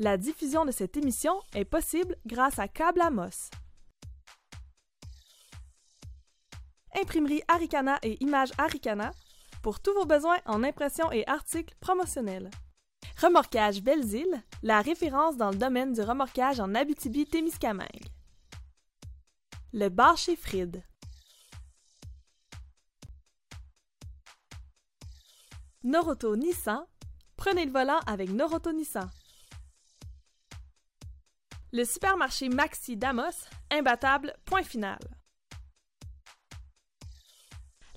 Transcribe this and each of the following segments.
La diffusion de cette émission est possible grâce à Câble Amos. Imprimerie Aricana et Images Aricana pour tous vos besoins en impression et articles promotionnels. Remorquage Belles-Îles, la référence dans le domaine du remorquage en Abitibi-Témiscamingue. Le bar chez Fried. Noroto Nissan. Prenez le volant avec Noroto Nissan. Le supermarché Maxi Damos, imbattable, point final.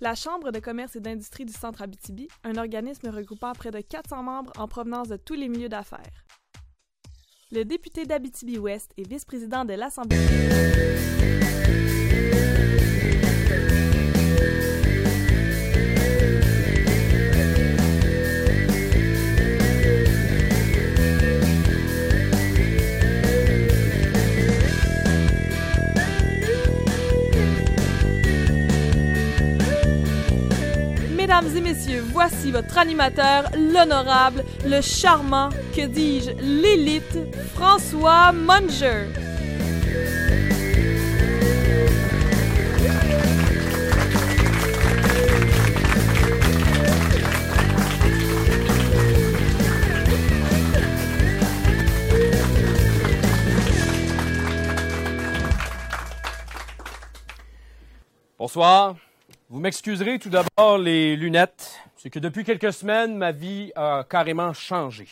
La Chambre de commerce et d'industrie du Centre Abitibi, un organisme regroupant près de 400 membres en provenance de tous les milieux d'affaires. Le député d'Abitibi-Ouest et vice-président de l'Assemblée. Mesdames et messieurs, voici votre animateur, l'honorable, le charmant, que dis-je, l'élite, François Munger. Bonsoir. Vous m'excuserez tout d'abord les lunettes. C'est que depuis quelques semaines, ma vie a carrément changé.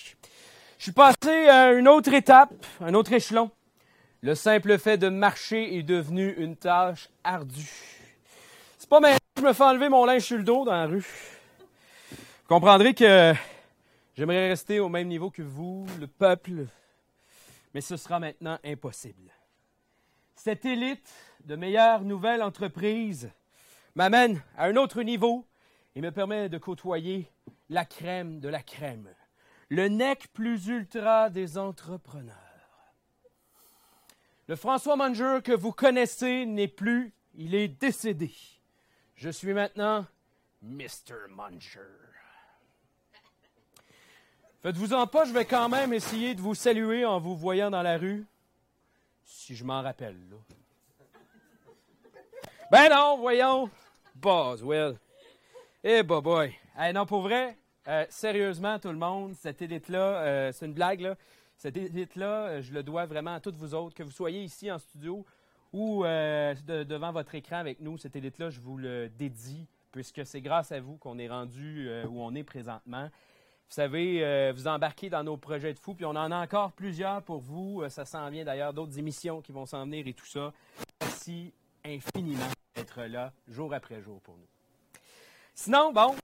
Je suis passé à une autre étape, un autre échelon. Le simple fait de marcher est devenu une tâche ardue. C'est pas maintenant que je me fais enlever mon linge sur le dos dans la rue. Vous comprendrez que j'aimerais rester au même niveau que vous, le peuple, mais ce sera maintenant impossible. Cette élite de meilleures nouvelles entreprises m'amène à un autre niveau et me permet de côtoyer la crème de la crème, le nec plus ultra des entrepreneurs. Le François Manger que vous connaissez n'est plus, il est décédé. Je suis maintenant Mr. Munger. Faites-vous en pas, je vais quand même essayer de vous saluer en vous voyant dans la rue, si je m'en rappelle. Là. Ben non, voyons. Boswell. Eh, bah boy. Hey, non, pour vrai, euh, sérieusement, tout le monde, cette élite-là, euh, c'est une blague, là. Cette élite-là, euh, je le dois vraiment à toutes vous autres, que vous soyez ici en studio ou de- devant votre écran avec nous. Cette élite-là, je vous le dédie, puisque c'est grâce à vous qu'on est rendu où on est présentement. Vous savez, vous embarquez dans nos projets de fou, puis on en a encore plusieurs pour vous. Ça s'en vient d'ailleurs, d'autres émissions qui vont s'en venir et tout ça. Merci infiniment d'être là, jour après jour pour nous. Sinon, bon,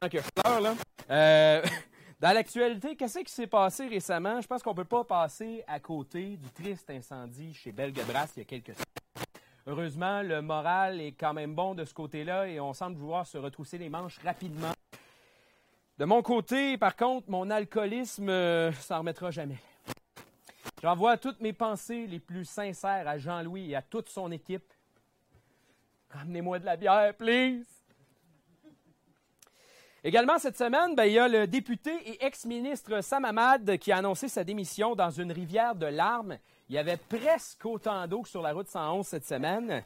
avant que je pleure, là, euh, dans l'actualité, qu'est-ce qui s'est passé récemment? Je pense qu'on ne peut pas passer à côté du triste incendie chez Belgebras il y a quelques temps. Heureusement, le moral est quand même bon de ce côté-là et on semble vouloir se retrousser les manches rapidement. De mon côté, par contre, mon alcoolisme euh, s'en remettra jamais. J'envoie toutes mes pensées les plus sincères à Jean-Louis et à toute son équipe. Ramenez-moi de la bière, please! Également cette semaine, ben, il y a le député et ex-ministre Sam Hamad qui a annoncé sa démission dans une rivière de larmes. Il y avait presque autant d'eau que sur la route 111 cette semaine.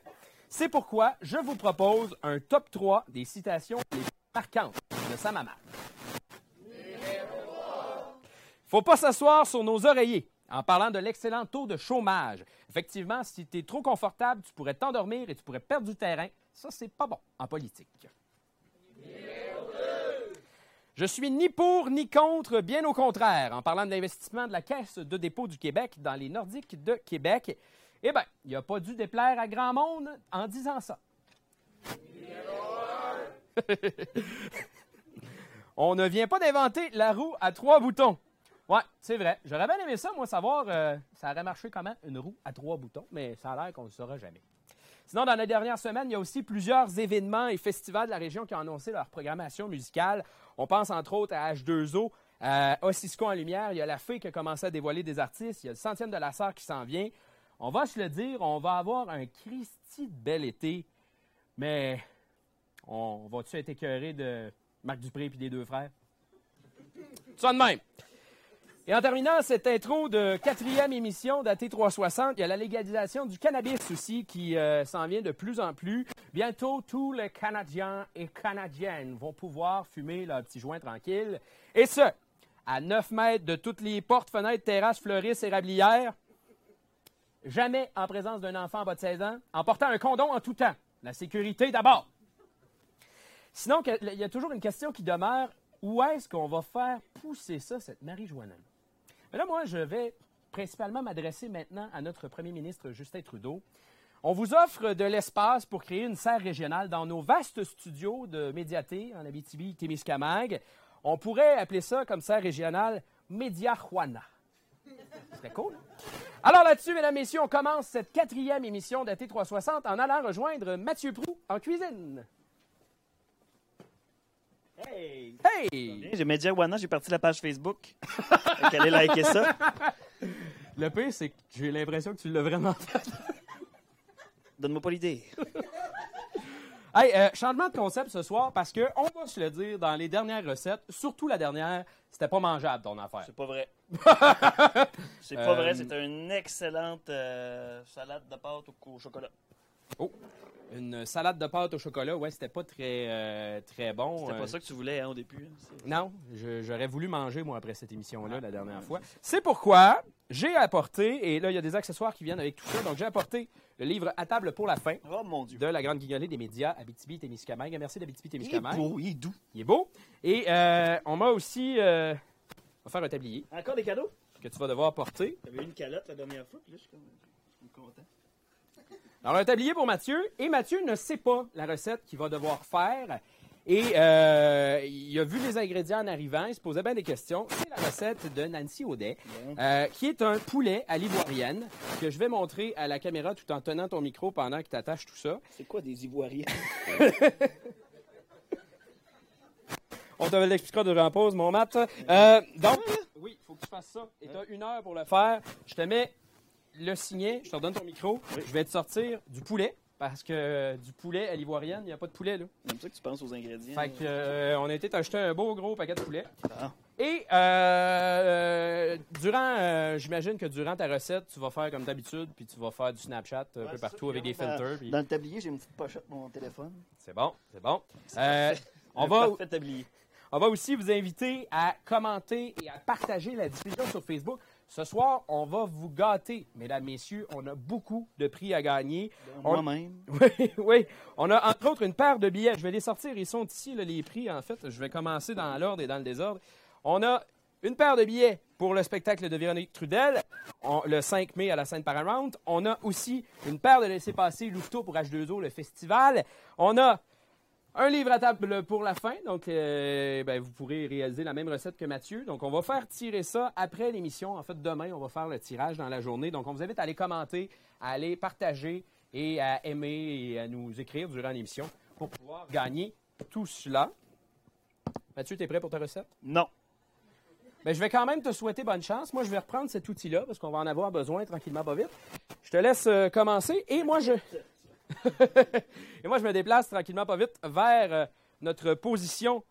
C'est pourquoi je vous propose un top 3 des citations les plus marquantes de Sam Hamad. Faut pas s'asseoir sur nos oreillers en parlant de l'excellent taux de chômage. Effectivement, si tu es trop confortable, tu pourrais t'endormir et tu pourrais perdre du terrain. Ça, c'est pas bon en politique. Je suis ni pour ni contre, bien au contraire, en parlant de l'investissement de la Caisse de dépôt du Québec dans les Nordiques de Québec. Eh bien, il n'a pas dû déplaire à grand monde en disant ça. On ne vient pas d'inventer la roue à trois boutons. Ouais, c'est vrai. J'aurais bien aimé ça, moi, savoir euh, ça aurait marché comment une roue à trois boutons, mais ça a l'air qu'on ne le saura jamais. Sinon, dans les dernières semaines, il y a aussi plusieurs événements et festivals de la région qui ont annoncé leur programmation musicale. On pense entre autres à H2O, à Ossisco en lumière. Il y a la Fée qui a commencé à dévoiler des artistes. Il y a le centième de la sœur qui s'en vient. On va se le dire, on va avoir un Christy de bel été, mais on va-tu être écœuré de Marc Dupré et des deux frères? Ça de même. Et en terminant cette intro de quatrième émission d'AT 360, il y a la légalisation du cannabis aussi qui euh, s'en vient de plus en plus. Bientôt, tous les Canadiens et Canadiennes vont pouvoir fumer leur petit joint tranquille. Et ce, à 9 mètres de toutes les portes, fenêtres, terrasses, fleuristes, érablières. Jamais en présence d'un enfant en bas de 16 ans, en portant un condom en tout temps. La sécurité d'abord. Sinon, il y a toujours une question qui demeure. Où est-ce qu'on va faire pousser ça, cette marijuana? Mais là, moi, je vais principalement m'adresser maintenant à notre premier ministre Justin Trudeau. On vous offre de l'espace pour créer une serre régionale dans nos vastes studios de médiaté en Abitibi-Témiscamingue. On pourrait appeler ça comme serre régionale Mediajuana. C'est cool. Alors là-dessus, mesdames, messieurs, on commence cette quatrième émission d'AT 360 en allant rejoindre Mathieu Prou en cuisine. Hey! Hey! J'ai Mediawana, j'ai parti la page Facebook. Donc, allez liker ça. Le pire, c'est que j'ai l'impression que tu l'as vraiment fait. Donne-moi pas l'idée. Hey, euh, changement de concept ce soir parce que, on va se le dire, dans les dernières recettes, surtout la dernière, c'était pas mangeable ton affaire. C'est pas vrai. C'est pas Euh, vrai, c'est une excellente euh, salade de pâte au, au chocolat. Oh! Une salade de pâte au chocolat, ouais, c'était pas très, euh, très bon. C'était Euh, pas ça que tu voulais hein, au début. hein. Non, j'aurais voulu manger, moi, après cette émission-là, la dernière fois. C'est pourquoi j'ai apporté, et là, il y a des accessoires qui viennent avec tout ça, donc j'ai apporté le livre À table pour la fin Oh mon Dieu. de la grande guignolée des médias Abitibi-Témiscamingue. Merci Il est d'Abitibi-Témiscamingue. beau, il est doux. Il est beau. Et euh, on m'a aussi... euh, on va faire un tablier Encore des cadeaux? que tu vas devoir porter. J'avais eu une calotte la dernière fois, puis là, je suis comme- je suis content. Alors, un tablier pour Mathieu. Et Mathieu ne sait pas la recette qu'il va devoir faire. Et euh, il a vu les ingrédients en arrivant. Il se posait bien des questions. C'est la recette de Nancy Audet, euh, qui est un poulet à l'ivoirienne que je vais montrer à la caméra tout en tenant ton micro pendant que tu attaches tout ça. C'est quoi des ivoiriens? On te l'expliquera de en pause, mon mat. Euh, donc, oui, il faut que tu fasses ça. Et tu as une heure pour le faire. Je te mets le signet, je te redonne ton micro. Je vais te sortir du poulet, parce que euh, du poulet à l'ivoirienne, il n'y a pas de poulet, là. C'est comme ça que tu penses aux ingrédients. Fait que, euh, on a été t'acheter un beau gros paquet de poulet. Ah. Et euh, durant, euh, j'imagine que durant ta recette, tu vas faire comme d'habitude, puis tu vas faire du Snapchat un Ouais, peu partout ça, avec des filters. puis- Dans le tablier, j'ai une petite pochette pour mon téléphone. C'est bon, c'est bon. On, va, tablier. on va aussi vous inviter à commenter et à partager la diffusion sur Facebook. Ce soir, on va vous gâter, mesdames, messieurs. On a beaucoup de prix à gagner. On- Moi-même. Oui, oui. On a entre autres une paire de billets. Je vais les sortir. Ils sont ici, là, les prix, en fait. Je vais commencer dans l'ordre et dans le désordre. On a une paire de billets pour le spectacle de Véronique Trudel, on- le 5 mai à la scène Paramount. On a aussi une paire de laissés-passer Louveteau pour H2O, le festival. On a un livre à table pour la fin, donc euh, ben, vous pourrez réaliser la même recette que Mathieu. Donc on va faire tirer ça après l'émission. En fait, demain, on va faire le tirage dans la journée. Donc on vous invite à aller commenter, à aller partager et à aimer et à nous écrire durant l'émission pour pouvoir gagner tout cela. Mathieu, tu es prêt pour ta recette? Non. Ben, je vais quand même te souhaiter bonne chance. Moi, je vais reprendre cet outil-là parce qu'on va en avoir besoin tranquillement, pas vite. Je te laisse euh, commencer et moi, je... et moi, je me déplace tranquillement, pas vite vers euh, notre position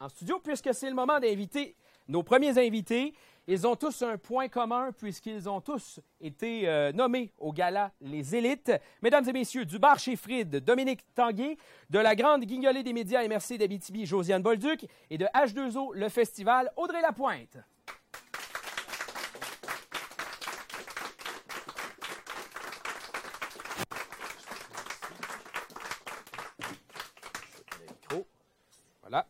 en studio puisque c'est le moment d'inviter nos premiers invités. Ils ont tous un point commun puisqu'ils ont tous été euh, nommés au gala Les Élites. Mesdames et messieurs, du bar chez Fried, Dominique Tanguay, de la grande guignolée des médias MRC d'Abitibi, Josiane Bolduc, et de H2O, le festival, Audrey Lapointe. Micro. Voilà.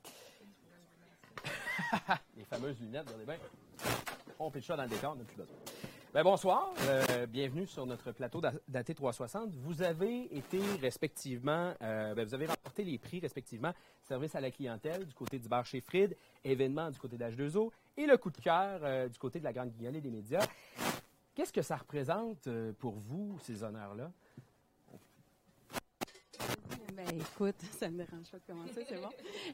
Les fameuses lunettes, regardez bien. On pitch ça dans le décor, on n'a plus besoin. Ben, bonsoir, euh, bienvenue sur notre plateau d'A- d'AT 360. Vous avez été respectivement, euh, ben, vous avez remporté les prix respectivement service à la clientèle du côté du bar chez Fried, événement du côté d'H2O et le coup de cœur euh, du côté de la grande guignolée des médias. Qu'est-ce que ça représente pour vous, ces honneurs-là? Ben écoute, ça me dérange pas de commencer, c'est bon.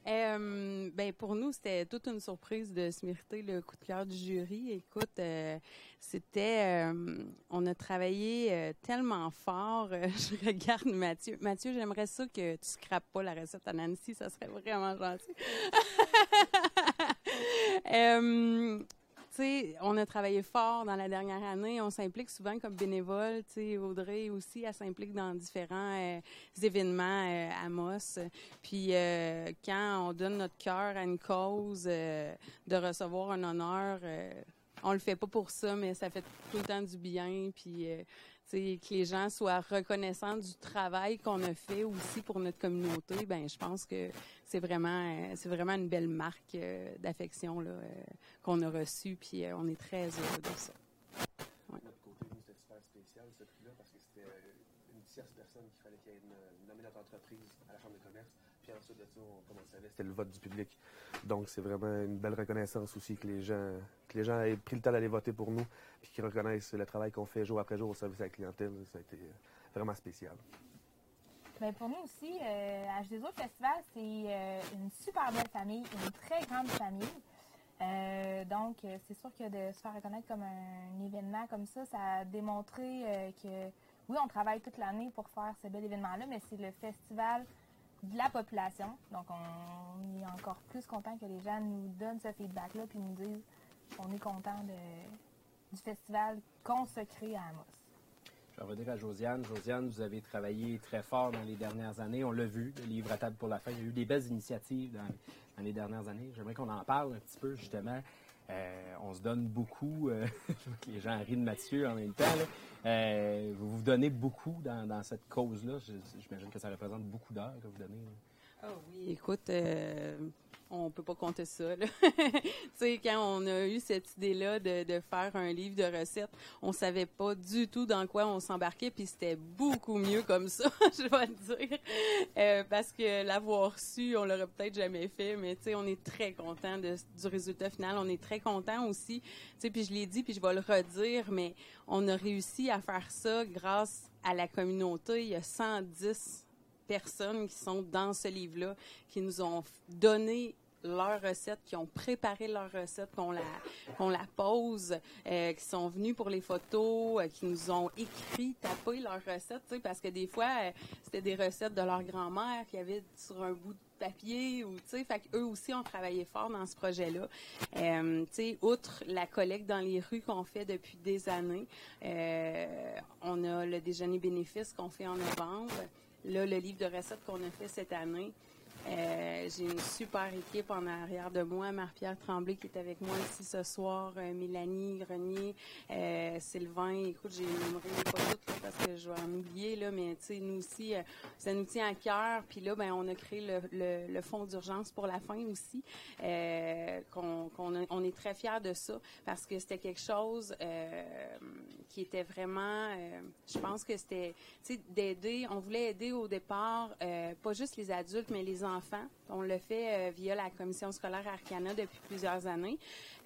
Euh, ben pour nous, c'était toute une surprise de se mériter le coup de cœur du jury. Écoute, euh, c'était, euh, on a travaillé tellement fort. je regarde Mathieu. Mathieu, j'aimerais ça que tu scrapes pas la recette à Nancy, ça serait vraiment gentil. On a travaillé fort dans la dernière année. On s'implique souvent comme bénévole. Audrey aussi, elle s'implique dans différents euh, événements euh, à Moss. Puis euh, quand on donne notre cœur à une cause, de recevoir un honneur, on le fait pas pour ça, mais ça fait tout le temps du bien. Puis que les gens soient reconnaissants du travail qu'on a fait aussi pour notre communauté, ben je pense que c'est vraiment euh, c'est vraiment une belle marque euh, d'affection là, euh, qu'on a reçue, puis on est très heureux de ça. De notre côté, nous, c'était super spécial, ce prix-là, parce que c'était une tierce personne qu'il fallait qu'il ait une- nommé notre entreprise à la Chambre de commerce. Ensuite de ça, on, c'était le vote du public. Donc, c'est vraiment une belle reconnaissance aussi que les gens, que les gens aient pris le temps d'aller voter pour nous, puis qu'ils reconnaissent le travail qu'on fait jour après jour au service à la clientèle. Ça a été euh, vraiment spécial. Ben, pour nous aussi, euh, H2O Festival, c'est euh, une super belle famille, une très grande famille. Euh, donc, c'est sûr que de se faire reconnaître comme un événement comme ça, ça a démontré que, oui, on travaille toute l'année pour faire ce bel événement-là, mais c'est le festival de la population. Donc, on est encore plus content que les gens nous donnent ce feedback-là puis nous disent qu'on est content du festival consacré à Amos. Je vais revenir à Josiane. Josiane, vous avez travaillé très fort dans les dernières années. On l'a vu, le livre à table pour la fin. Il y a eu des belles initiatives dans les dernières années. J'aimerais qu'on en parle un petit peu, justement. Euh, on se donne beaucoup. euh, les gens rient de Mathieu en même temps. Euh, vous vous donnez beaucoup dans, cette cause-là. J'imagine que ça représente beaucoup d'heures que vous donnez. là. oui. Écoute, euh, on peut pas compter ça. tu sais, quand on a eu cette idée-là de, de faire un livre de recettes, on savait pas du tout dans quoi on s'embarquait, puis c'était beaucoup mieux comme ça, je dois te dire. Euh, parce que l'avoir su, on l'aurait peut-être jamais fait, mais tu sais, on est très content de- du résultat final. On est très content aussi. Tu sais, puis je l'ai dit, puis je vais le redire, mais on a réussi à faire ça grâce à la communauté. Il y a 110 personnes qui sont dans ce livre-là, qui nous ont donné leurs recettes, qui ont préparé leurs recettes, qu'on la, qu'on la pose, euh, qui sont venus pour les photos, euh, qui nous ont écrit, tapé leurs recettes, tu sais, parce que des fois, euh, c'était des recettes de leur grand-mère qu'il y avait sur un bout de papier ou tu sais fait eux aussi ont travaillé fort dans ce projet-là. Euh, tu sais outre la collecte dans les rues qu'on fait depuis des années, on a le déjeuner bénéfice qu'on fait en novembre. Là, le livre de recettes qu'on a fait cette année. Euh, j'ai une super équipe en arrière de moi, Marie-Pierre Tremblay qui est avec moi ici ce soir, euh, Mélanie Grenier, euh, Sylvain. Écoute, j'ai nommé pas toutes là, parce que je vais en oublier là, mais tu sais nous aussi, ça nous tient à cœur. Puis là, ben on a créé le, le, fonds d'urgence pour la faim aussi, euh, qu'on, on est très fiers de ça parce que c'était quelque chose qui était vraiment, je pense que c'était, tu sais, d'aider. On voulait aider au départ, pas juste les adultes, mais les enfants. On le fait euh, via la commission scolaire Arcana depuis plusieurs années.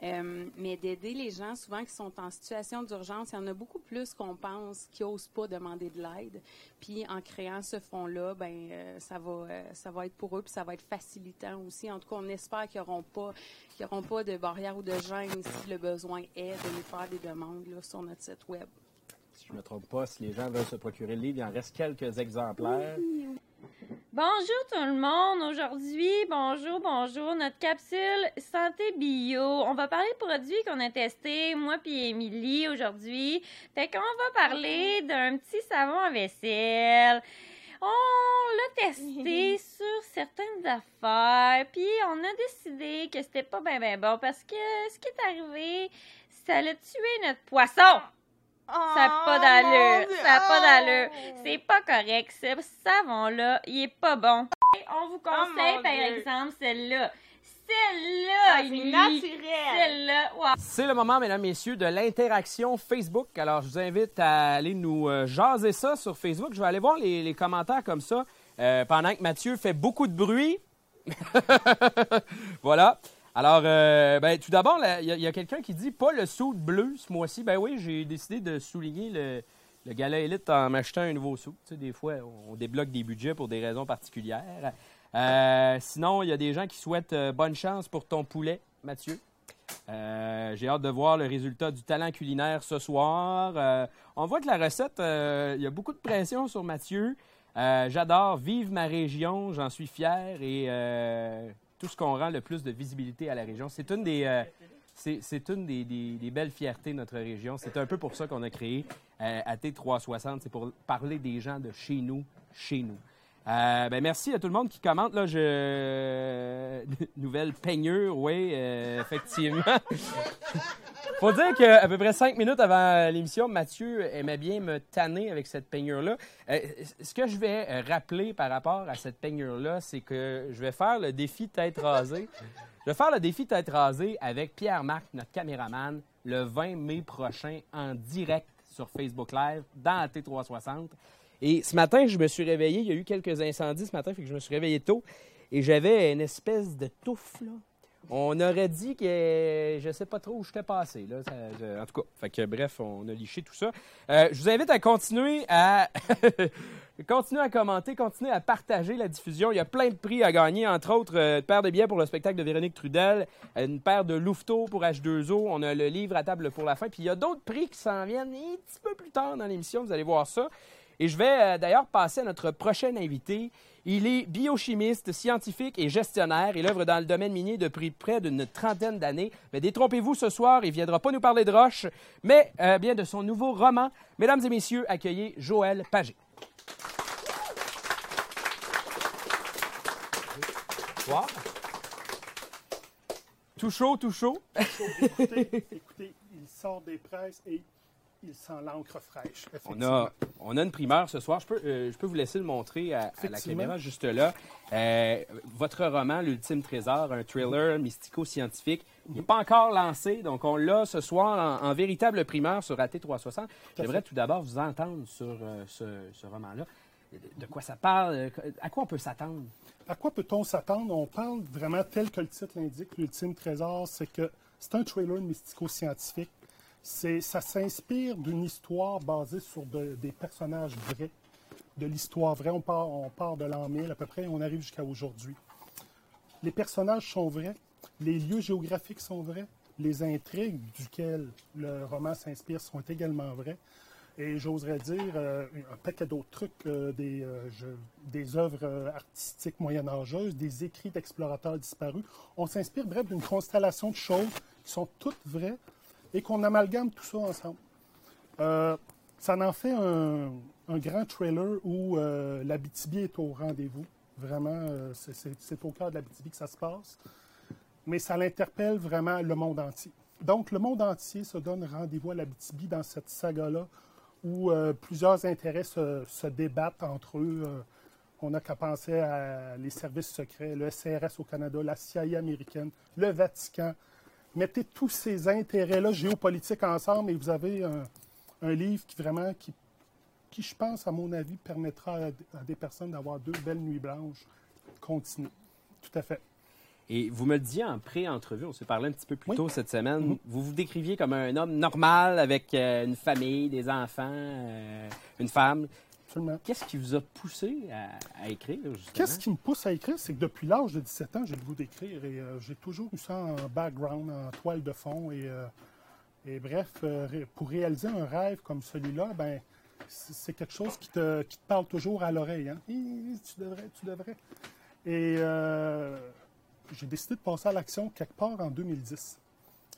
Euh, mais d'aider les gens souvent qui sont en situation d'urgence, il y en a beaucoup plus qu'on pense qui n'osent pas demander de l'aide. Puis en créant ce fonds-là, ben euh, ça va euh, ça va être pour eux puis ça va être facilitant aussi. En tout cas, on espère qu'ils n'auront pas qu'ils auront pas de barrière ou de gêne si le besoin est de nous faire des demandes là, sur notre site web. Si je ne me trompe pas, si les gens veulent se procurer le livre, il en reste quelques exemplaires. Bonjour tout le monde. Aujourd'hui, bonjour, bonjour. Notre capsule santé bio. On va parler de produits qu'on a testés, moi puis Émilie aujourd'hui. Fait qu'on va parler d'un petit savon à vaisselle. On l'a testé sur certaines affaires, puis on a décidé que c'était pas bien ben bon parce que ce qui est arrivé, ça l'a tué notre poisson. Ça n'a pas d'allure. Ça n'a pas d'allure. C'est pas correct. Ce savon-là, il est pas bon. On vous conseille, mon par Dieu. exemple, celle-là. Celle-là, Ah, naturel. Celle-là. Wow. C'est le moment, mesdames, messieurs, de l'interaction Facebook. Alors, je vous invite à aller nous euh, jaser ça sur Facebook. Je vais aller voir les, les commentaires comme ça euh, pendant que Mathieu fait beaucoup de bruit. voilà. Alors, euh, ben, tout d'abord, il y a, quelqu'un qui dit pas le sou bleu ce mois-ci. Ben oui, j'ai décidé de souligner le, gala élite en m'achetant un nouveau sou. Tu sais, des fois, on débloque des budgets pour des raisons particulières. Euh, sinon, il y a des gens qui souhaitent euh, bonne chance pour ton poulet, Mathieu. J'ai hâte de voir le résultat du talent culinaire ce soir. On voit que la recette, il y a beaucoup de pression sur Mathieu. J'adore, vive ma région, j'en suis fier et tout ce qu'on rend le plus de visibilité à la région. C'est une des, euh, c'est une des belles fiertés de notre région. C'est un peu pour ça qu'on a créé euh, AT360. C'est pour parler des gens de chez nous, chez nous. Euh, ben merci à tout le monde qui commente. Là. Nouvelle peignure, oui, euh, effectivement. Faut dire qu'à peu près cinq minutes avant l'émission, Mathieu aimait bien me tanner avec cette peignure-là. Euh, ce que je vais rappeler par rapport à cette peignure-là, c'est que je vais faire le défi tête. Je vais faire le défi tête rasée avec Pierre-Marc, notre caméraman, le 20 mai prochain en direct sur Facebook Live dans la T360. Et ce matin, je me suis réveillé. Il y a eu quelques incendies ce matin, fait que je me suis réveillé tôt. Et j'avais une espèce de touffe, là. On aurait dit que je sais pas trop où j'étais passé. Là. En tout cas, fait que, bref, on a liché tout ça. Euh, je vous invite à continuer à continuer à commenter, continuer à partager la diffusion. Il y a plein de prix à gagner, entre autres euh, une paire de billets pour le spectacle de Véronique Trudel, une paire de louveteaux pour H2O, on a le livre à table pour la fin, puis il y a d'autres prix qui s'en viennent un petit peu plus tard dans l'émission, vous allez voir ça. Et je vais euh, d'ailleurs passer à notre prochain invité. Il est biochimiste, scientifique et gestionnaire. Il œuvre dans le domaine minier depuis près d'une trentaine d'années. Mais détrompez-vous ce soir, il ne viendra pas nous parler de roche, mais euh, bien de son nouveau roman. Mesdames et messieurs, accueillez Joël Pagé. Wow. Tout chaud, tout chaud. écoutez, écoutez, il sort des presses et il sent l'encre fraîche. On a, on a une primeur ce soir. Je peux, euh, je peux vous laisser le montrer à, à la caméra juste là. Euh, votre roman, L'ultime trésor, un thriller mystico-scientifique, il n'est pas encore lancé, donc on l'a ce soir en, en véritable primeur sur AT360. J'aimerais tout d'abord vous entendre sur euh, ce, ce roman-là. De, quoi ça parle? À quoi on peut s'attendre? À quoi peut-on s'attendre? On parle vraiment tel que le titre l'indique, l'ultime trésor, c'est que c'est un trailer mystico-scientifique. Ça s'inspire d'une histoire basée sur de- des personnages vrais, de l'histoire vraie. On part, de l'an 1000 à peu près et on arrive jusqu'à aujourd'hui. Les personnages sont vrais, les lieux géographiques sont vrais, les intrigues duquel le roman s'inspire sont également vraies. Et j'oserais dire euh, un paquet d'autres trucs, euh, des, euh, des œuvres artistiques moyenâgeuses, des écrits d'explorateurs disparus. On s'inspire, bref, d'une constellation de choses qui sont toutes vraies et qu'on amalgame tout ça ensemble. Euh, ça en fait un, grand trailer où euh, l'Abitibi est au rendez-vous. Vraiment, euh, c'est- au cœur de l'Abitibi que ça se passe. Mais ça l'interpelle vraiment le monde entier. Donc, le monde entier se donne rendez-vous à l'Abitibi dans cette saga-là où euh, plusieurs intérêts se, débattent entre eux. On n'a qu'à penser à les services secrets, le SRS au Canada, la CIA américaine, le Vatican. Mettez tous ces intérêts-là géopolitiques ensemble et vous avez un, un livre qui vraiment, qui, qui, je pense, à mon avis, permettra à, à des personnes d'avoir deux belles nuits blanches continues. Tout à fait. Et vous me le disiez en pré-entrevue, on s'est parlé un petit peu plus Oui. tôt cette semaine. Mhm. Vous vous décriviez comme un homme normal avec euh, une famille, des enfants, euh, une femme. Absolument. Qu'est-ce qui vous a poussé à, à écrire, justement? Qu'est-ce qui me pousse à écrire, c'est que depuis l'âge de 17 ans, j'ai le goût d'écrire et euh, j'ai toujours eu ça en background, en toile de fond. Et, euh, et bref, euh, pour réaliser un rêve comme celui-là, ben, c'est quelque chose qui te, qui te parle toujours à l'oreille. Hein? Tu devrais, tu devrais. Et euh, j'ai décidé de passer à l'action quelque part en 2010.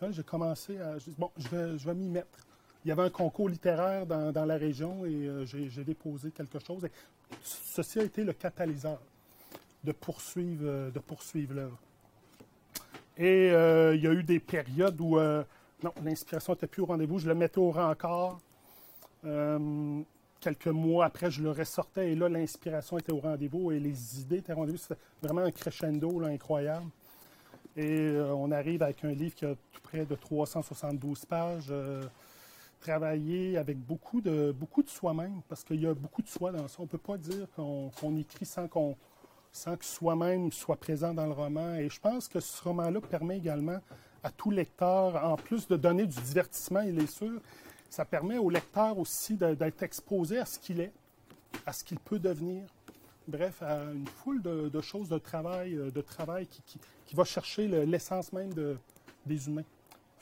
Hein, j'ai commencé à. Bon, je vais, je vais m'y mettre. Il y avait un concours littéraire dans, la région et euh, j'ai déposé quelque chose. Ceci a été le catalyseur de poursuivre, euh, de poursuivre l'œuvre. Et euh, il y a eu des périodes où non, l'inspiration n'était plus au rendez-vous. Je le mettais au rencard. Euh, quelques mois après, je le ressortais et là, l'inspiration était au rendez-vous et les idées étaient au rendez-vous. C'était vraiment un crescendo incroyable. Et on arrive avec un livre qui a tout près de 372 pages. Travaillé avec beaucoup de, beaucoup de soi-même, parce qu'il y a beaucoup de soi dans ça. On ne peut pas dire qu'on écrit sans, sans que soi-même soit présent dans le roman. Et je pense que ce roman-là permet également à tout lecteur, en plus de donner du divertissement, il est sûr, ça permet au lecteur aussi d'être exposé à ce qu'il est, à ce qu'il peut devenir. Bref, à une foule de, de choses de travail, euh, de travail qui, qui- qui va chercher le- l'essence même de- des humains,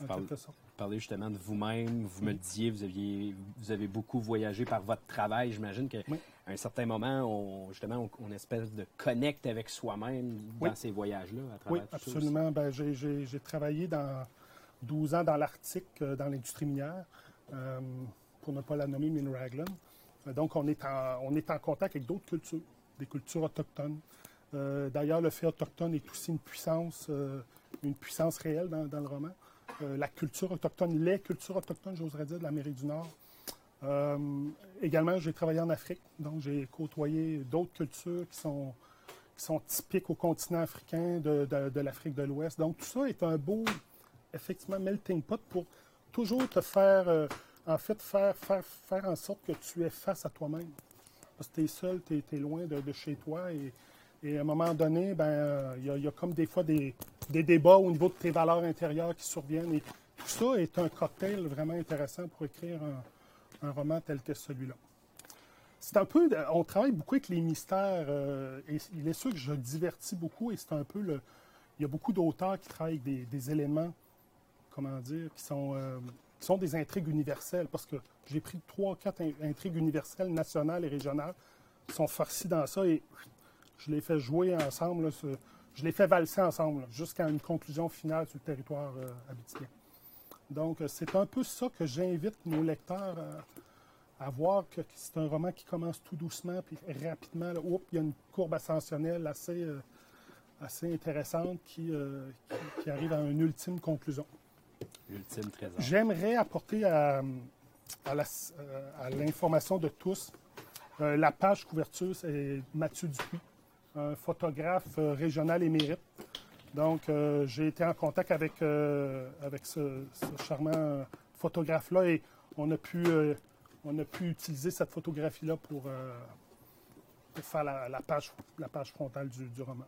en quelque sorte. Vous parlez justement de vous-même. Vous me le disiez, vous, aviez, vous avez beaucoup voyagé par votre travail. J'imagine qu'à Oui. un certain moment, on, justement, on, on espèce de connecte avec soi-même dans Oui. ces voyages-là, à Oui, travers tout aussi. absolument. Ben, j'ai, travaillé dans, 12 ans dans l'Arctique, euh, dans l'industrie minière, euh, pour ne pas la nommer Minraglan. Euh, donc, on est, en, on est en contact avec d'autres cultures, des cultures autochtones. Euh, D'ailleurs, le fait autochtone est aussi une puissance, euh, une puissance réelle dans, dans le roman. Euh, la culture autochtone, les cultures autochtones, j'oserais dire, de l'Amérique du Nord. Euh, également, j'ai travaillé en Afrique, donc j'ai côtoyé d'autres cultures qui sont, qui sont typiques au continent africain de, l'Afrique de l'Ouest. Donc, tout ça est un beau, effectivement, melting pot pour toujours te faire, euh, en fait, faire, faire, faire en sorte que tu es face à toi-même. Parce que tu es seul, tu es, loin de, de chez toi et, et à un moment donné, ben, euh, il y, a- il y a comme des fois des, des débats au niveau de tes valeurs intérieures qui surviennent. Et tout ça est un cocktail vraiment intéressant pour écrire un, un roman tel que celui-là. C'est un peu, on travaille beaucoup avec les mystères euh, il est sûr que je divertis beaucoup et c'est un peu le, il y a beaucoup d'auteurs qui travaillent avec des, des éléments, comment dire, qui sont, euh, qui sont des intrigues universelles parce que j'ai pris trois, quatre in- intrigues universelles nationales et régionales qui sont farcies dans ça et je les fais jouer ensemble, là, ce- je les fais valser ensemble jusqu'à une conclusion finale sur le territoire euh. Donc, euh, c'est un peu ça que j'invite nos lecteurs euh, à voir que c'est un roman qui commence tout doucement, puis rapidement, là, oups, il y a une courbe ascensionnelle assez, euh, assez intéressante qui, euh, qui- qui arrive à une ultime conclusion. Ultime trésor. J'aimerais apporter à, l'information de tous euh, la page couverture, c'est Mathieu Dupuis, un photographe euh, régional émérite. Donc, euh, j'ai été en contact avec, euh, avec ce, ce charmant photographe-là et on a pu, on a pu utiliser cette photographie-là pour, pour faire la, la page, la page frontale du, du roman.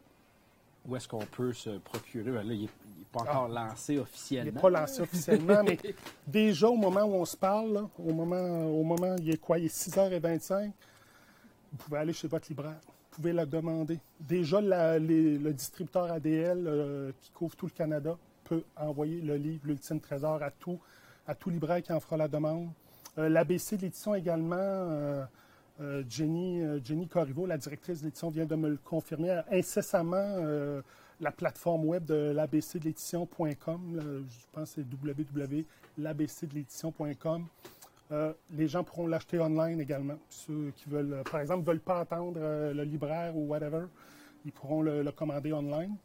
Où est-ce qu'on peut se procurer? Ben là, il n'est pas encore lancé Il officiellement. n'est pas lancé officiellement, mais déjà au moment où on se parle, là, au, moment, au moment, il est quoi? Il est 6h25. Vous pouvez aller chez votre libraire. Vous pouvez la demander. Déjà, le distributeur ADL euh, qui couvre tout le Canada peut envoyer le livre L'Ultime Trésor à tout, à tout libraire qui en fera la demande. Euh, L'ABC de l'édition également, euh, euh, Jenny, Jenny Corriveau, la directrice de l'édition, vient de me le confirmer incessamment. la plateforme web de l'ABC de l'édition.com, là, je pense que c'est www.labcdelédition.com. Euh, les gens pourront l'acheter online également. Ceux qui veulent, euh, par exemple, ne veulent pas attendre euh, le libraire ou whatever, ils pourront le, commander online.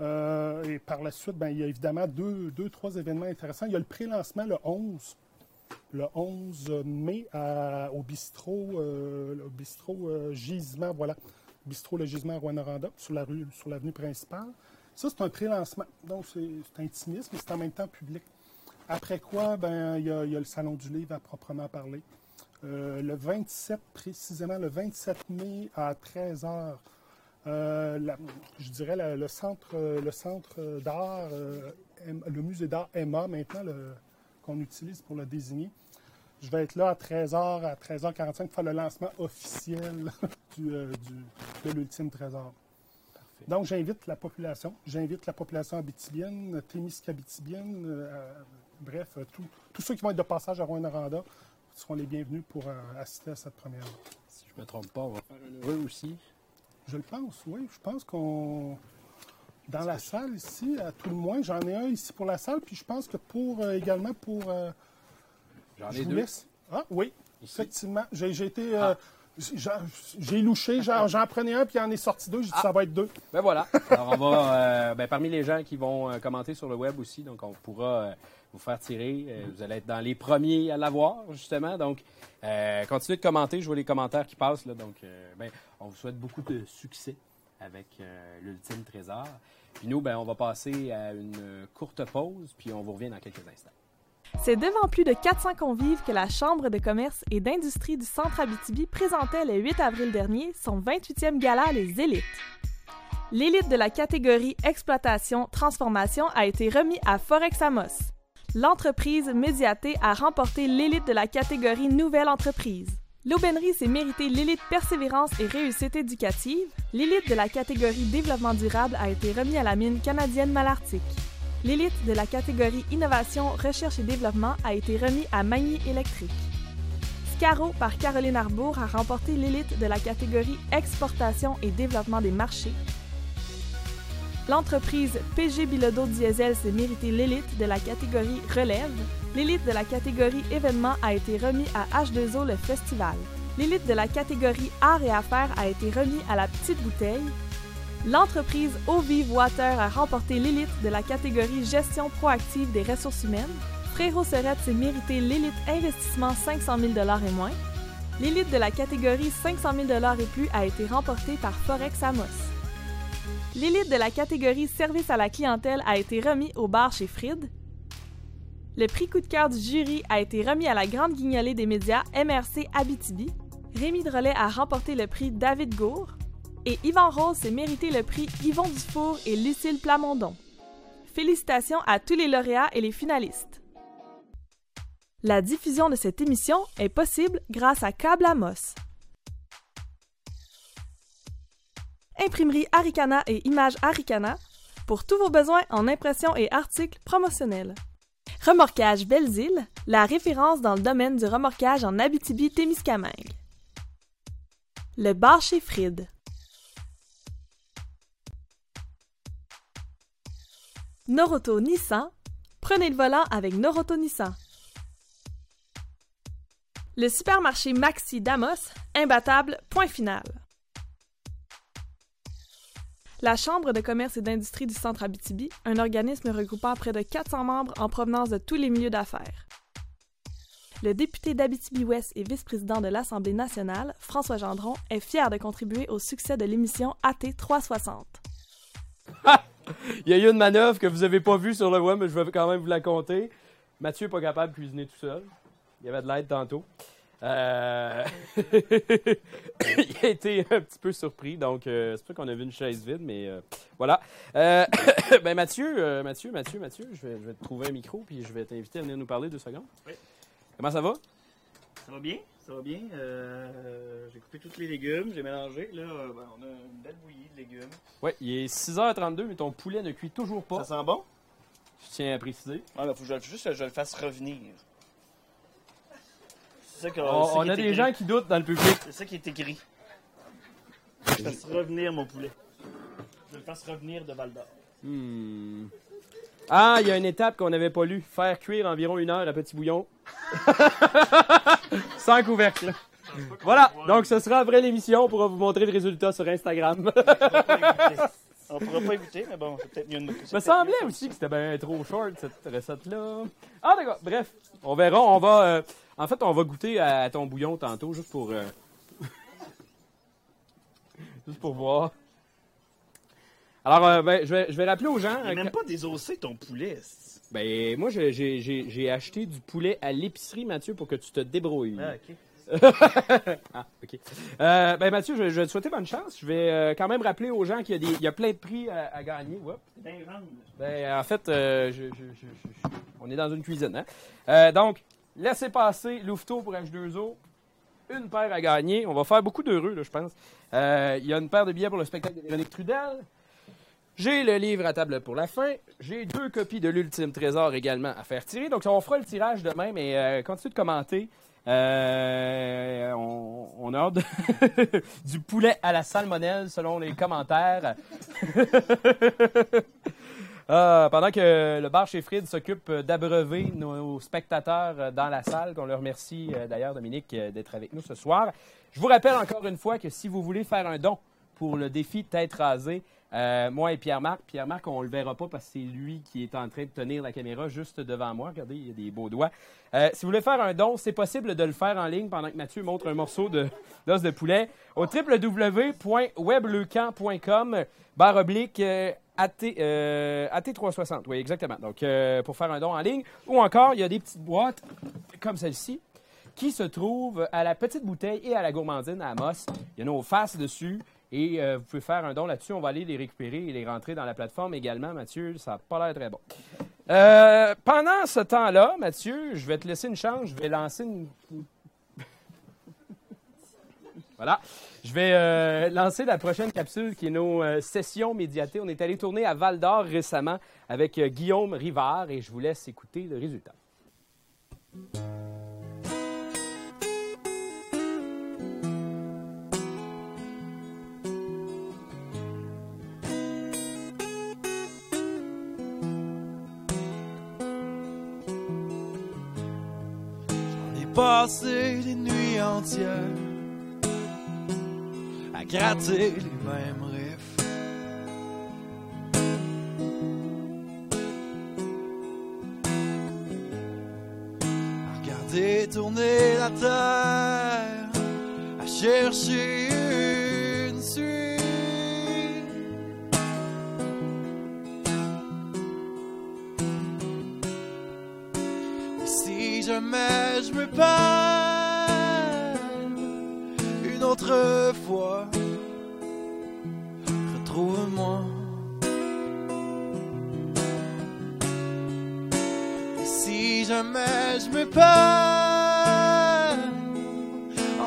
Et par la suite, ben, il y a évidemment deux, deux, trois événements intéressants. Il y a le pré-lancement le 11, le 11 mai au bistrot, Gisement, voilà, bistrot Le Gisement à Rwanda, sur la rue, sur l'avenue principale. Ça, c'est un pré-lancement. Donc, c'est c'est intimiste, mais c'est en même temps public. Après quoi, ben, il y, a, il y a le Salon du Livre à proprement parler. Euh, le 27, précisément le 27 mai à 13h, je dirais la- le centre, euh, le centre euh, d'art, euh, le musée d'art Emma maintenant, qu'on utilise pour le désigner. Je vais être là à 13h, à 13h45 pour faire le lancement officiel du, euh, du- de l'ultime trésor. Donc, j'invite la population. J'invite la population abitibienne, témiscabitibienne, euh, bref, euh, tout- tous ceux qui vont être de passage à Rwanda seront les bienvenus pour euh, assister à cette première. Si je ne me trompe pas, on va faire un heureux aussi. Je le pense, oui. Je pense qu'on. Dans la salle ici, à tout le moins, j'en ai un ici pour la salle, puis je pense que pour euh, également pour. euh, J'en je ai deux. laisse. Ah oui, Ici. effectivement. J'ai j'ai été. euh, Ah. J'ai- louché, j'en prenais un, puis il en est sorti deux. J'ai dit ça va être deux. Ben voilà. Alors, on va, euh, ben, parmi les gens qui vont euh, commenter sur le web aussi, donc on pourra euh, vous faire tirer. Euh, vous allez être dans les premiers à l'avoir, justement. Donc, euh, continuez de commenter. Je vois les commentaires qui passent. Là, donc, euh, ben, on vous souhaite beaucoup de succès avec euh, l'ultime trésor. Puis nous, ben, on va passer à une courte pause, puis on vous revient dans quelques instants. C'est devant plus de 400 convives que la Chambre de commerce et d'industrie du Centre Abitibi présentait le 8 avril dernier son 28e gala Les Élites. L'élite de la catégorie exploitation-transformation a été remis à Forex Amos. L'entreprise médiatée a remporté l'élite de la catégorie Nouvelle entreprise. L'aubainerie s'est mérité l'élite persévérance et réussite éducative. L'élite de la catégorie développement durable a été remis à la mine canadienne Malartic. L'élite de la catégorie Innovation, Recherche et Développement a été remis à Magny Électrique. Scaro par Caroline Arbour a remporté l'élite de la catégorie Exportation et Développement des marchés. L'entreprise PG Bilodeau Diesel s'est mérité l'élite de la catégorie Relève. L'élite de la catégorie Événement a été remis à H2O le festival. L'élite de la catégorie Art et Affaires a été remis à la Petite Bouteille. L'entreprise Ovive Water a remporté l'élite de la catégorie Gestion proactive des ressources humaines. Frérot Serette s'est mérité l'élite Investissement 500 000 et moins. L'élite de la catégorie 500 000 et plus a été remportée par Forex Amos. L'élite de la catégorie Service à la clientèle a été remis au bar chez Fried. Le prix coup de cœur du jury a été remis à la grande guignolée des médias MRC Abitibi. Rémi Drolet a remporté le prix David Gour. Et Yvan Rose s'est mérité le prix Yvon Dufour et Lucille Plamondon. Félicitations à tous les lauréats et les finalistes. La diffusion de cette émission est possible grâce à Câble Amos. Imprimerie Aricana et Images Aricana pour tous vos besoins en impression et articles promotionnels. Remorquage Belles-Îles, la référence dans le domaine du remorquage en Abitibi-Témiscamingue. Le bar chez Fried. Noroto Nissan, prenez le volant avec Noroto Nissan. Le supermarché Maxi Damos, imbattable, point final. La Chambre de commerce et d'industrie du Centre Abitibi, un organisme regroupant près de 400 membres en provenance de tous les milieux d'affaires. Le député d'Abitibi-Ouest et vice-président de l'Assemblée nationale, François Gendron, est fier de contribuer au succès de l'émission AT 360. Il y a eu une manœuvre que vous n'avez pas vue sur le web, mais je vais quand même vous la compter. Mathieu n'est pas capable de cuisiner tout seul. Il y avait de l'aide tantôt. Euh, il a été un petit peu surpris, donc euh, c'est pas qu'on a vu une chaise vide, mais euh, voilà. ben Mathieu, Mathieu, Mathieu, Mathieu, je vais, je vais, te trouver un micro puis je vais t'inviter à venir nous parler deux secondes. Oui. Comment ça va? Ça va bien, ça va bien. j'ai coupé tous les légumes, j'ai mélangé. Là, ben, on a une belle bouillie de légumes. Oui, il est 6h32, mais ton poulet ne cuit toujours pas. Ça sent bon? Je tiens à préciser. Ah, il faut que je, juste que je le fasse revenir. Ça que, on, on a des gens qui doutent dans le public. C'est ça qui est écrit. Je fasse revenir mon poulet. Je le fasse revenir de Val d'Or. Hmm. Ah, il y a une étape qu'on n'avait pas lue. Faire cuire environ une heure à petit bouillon. Sans couvercle. Voilà, donc ce sera après l'émission. On pourra vous montrer le résultat sur Instagram. On pourra pas écouter, mais bon, c'est peut-être mieux de me me semblait aussi que c'était bien trop short, cette recette-là. Ah, d'accord. Bref, on verra. On va, euh, en fait, on va goûter à ton bouillon tantôt, juste pour... Euh, juste pour voir. Alors, euh, ben, je, vais, je vais rappeler aux gens... Il même pas désossé ton poulet. Ben, moi, j'ai acheté du poulet à l'épicerie, Mathieu, pour que tu te débrouilles. Ah, OK. ah, OK. Euh, ben, Mathieu, je, vais te souhaiter bonne chance. Je vais euh, quand même rappeler aux gens qu'il y, y, a plein de prix à, gagner. Ben, en fait, euh, je, on est dans une cuisine. Hein? donc, laissez passer Louveteau pour H2O. Une paire à gagner. On va faire beaucoup d'heureux, je pense. Il y a une paire de billets pour le spectacle de Véronique Trudel. J'ai le livre à table pour la fin. J'ai deux copies de l'ultime trésor également à faire tirer. Donc, on fera le tirage demain, mais continuez de commenter. Euh, on, a hâte du poulet à la salmonelle selon les commentaires. Ah, pendant que le bar chez Fried s'occupe d'abreuver nos spectateurs dans la salle, qu'on leur remercie euh, d'ailleurs, Dominique, euh, d'être avec nous ce soir. Je vous rappelle encore une fois que si vous voulez faire un don pour le défi Tête rasée, euh, moi et Pierre-Marc. Pierre-Marc, on le verra pas parce que c'est lui qui est en train de tenir la caméra juste devant moi. Regardez, il y a des beaux doigts. Euh, si vous voulez faire un don, c'est possible de le faire en ligne pendant que Mathieu montre un morceau d'os de poulet au www.webleucamp.com barre oblique euh, AT, 360 Oui, exactement. Donc, pour faire un don en ligne. Ou encore, il y a des petites boîtes comme celle-ci qui se trouvent à la petite bouteille et à la gourmandine à Amos. Il y a nos faces dessus. Et euh, vous pouvez faire un don là-dessus. On va aller les récupérer et les rentrer dans la plateforme également, Mathieu. Ça n'a pas l'air très bon. Euh, pendant ce temps-là, Mathieu, je vais te laisser une chance. Je vais lancer une. voilà. Je vais euh, lancer la prochaine capsule qui est nos sessions médiatées. On est allé tourner à Val d'Or récemment avec Guillaume Rivard et je vous laisse écouter le résultat. Passé des nuits entières à gratter les mêmes riffs. À regarder tourner la terre, à chercher une suite. Si jamais une autre fois, retrouve-moi. Et si jamais je me perds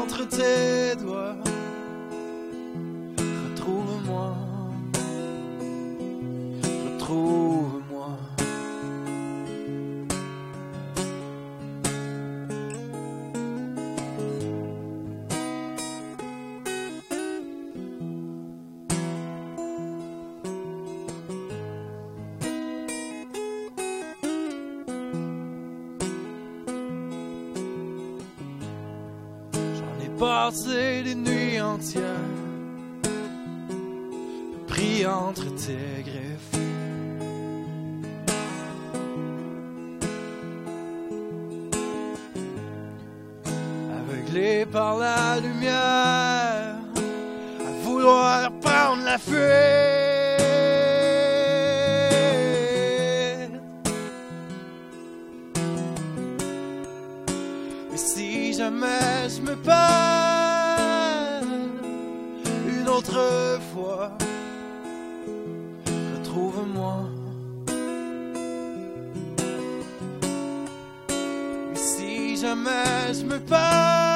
entre tes je me perds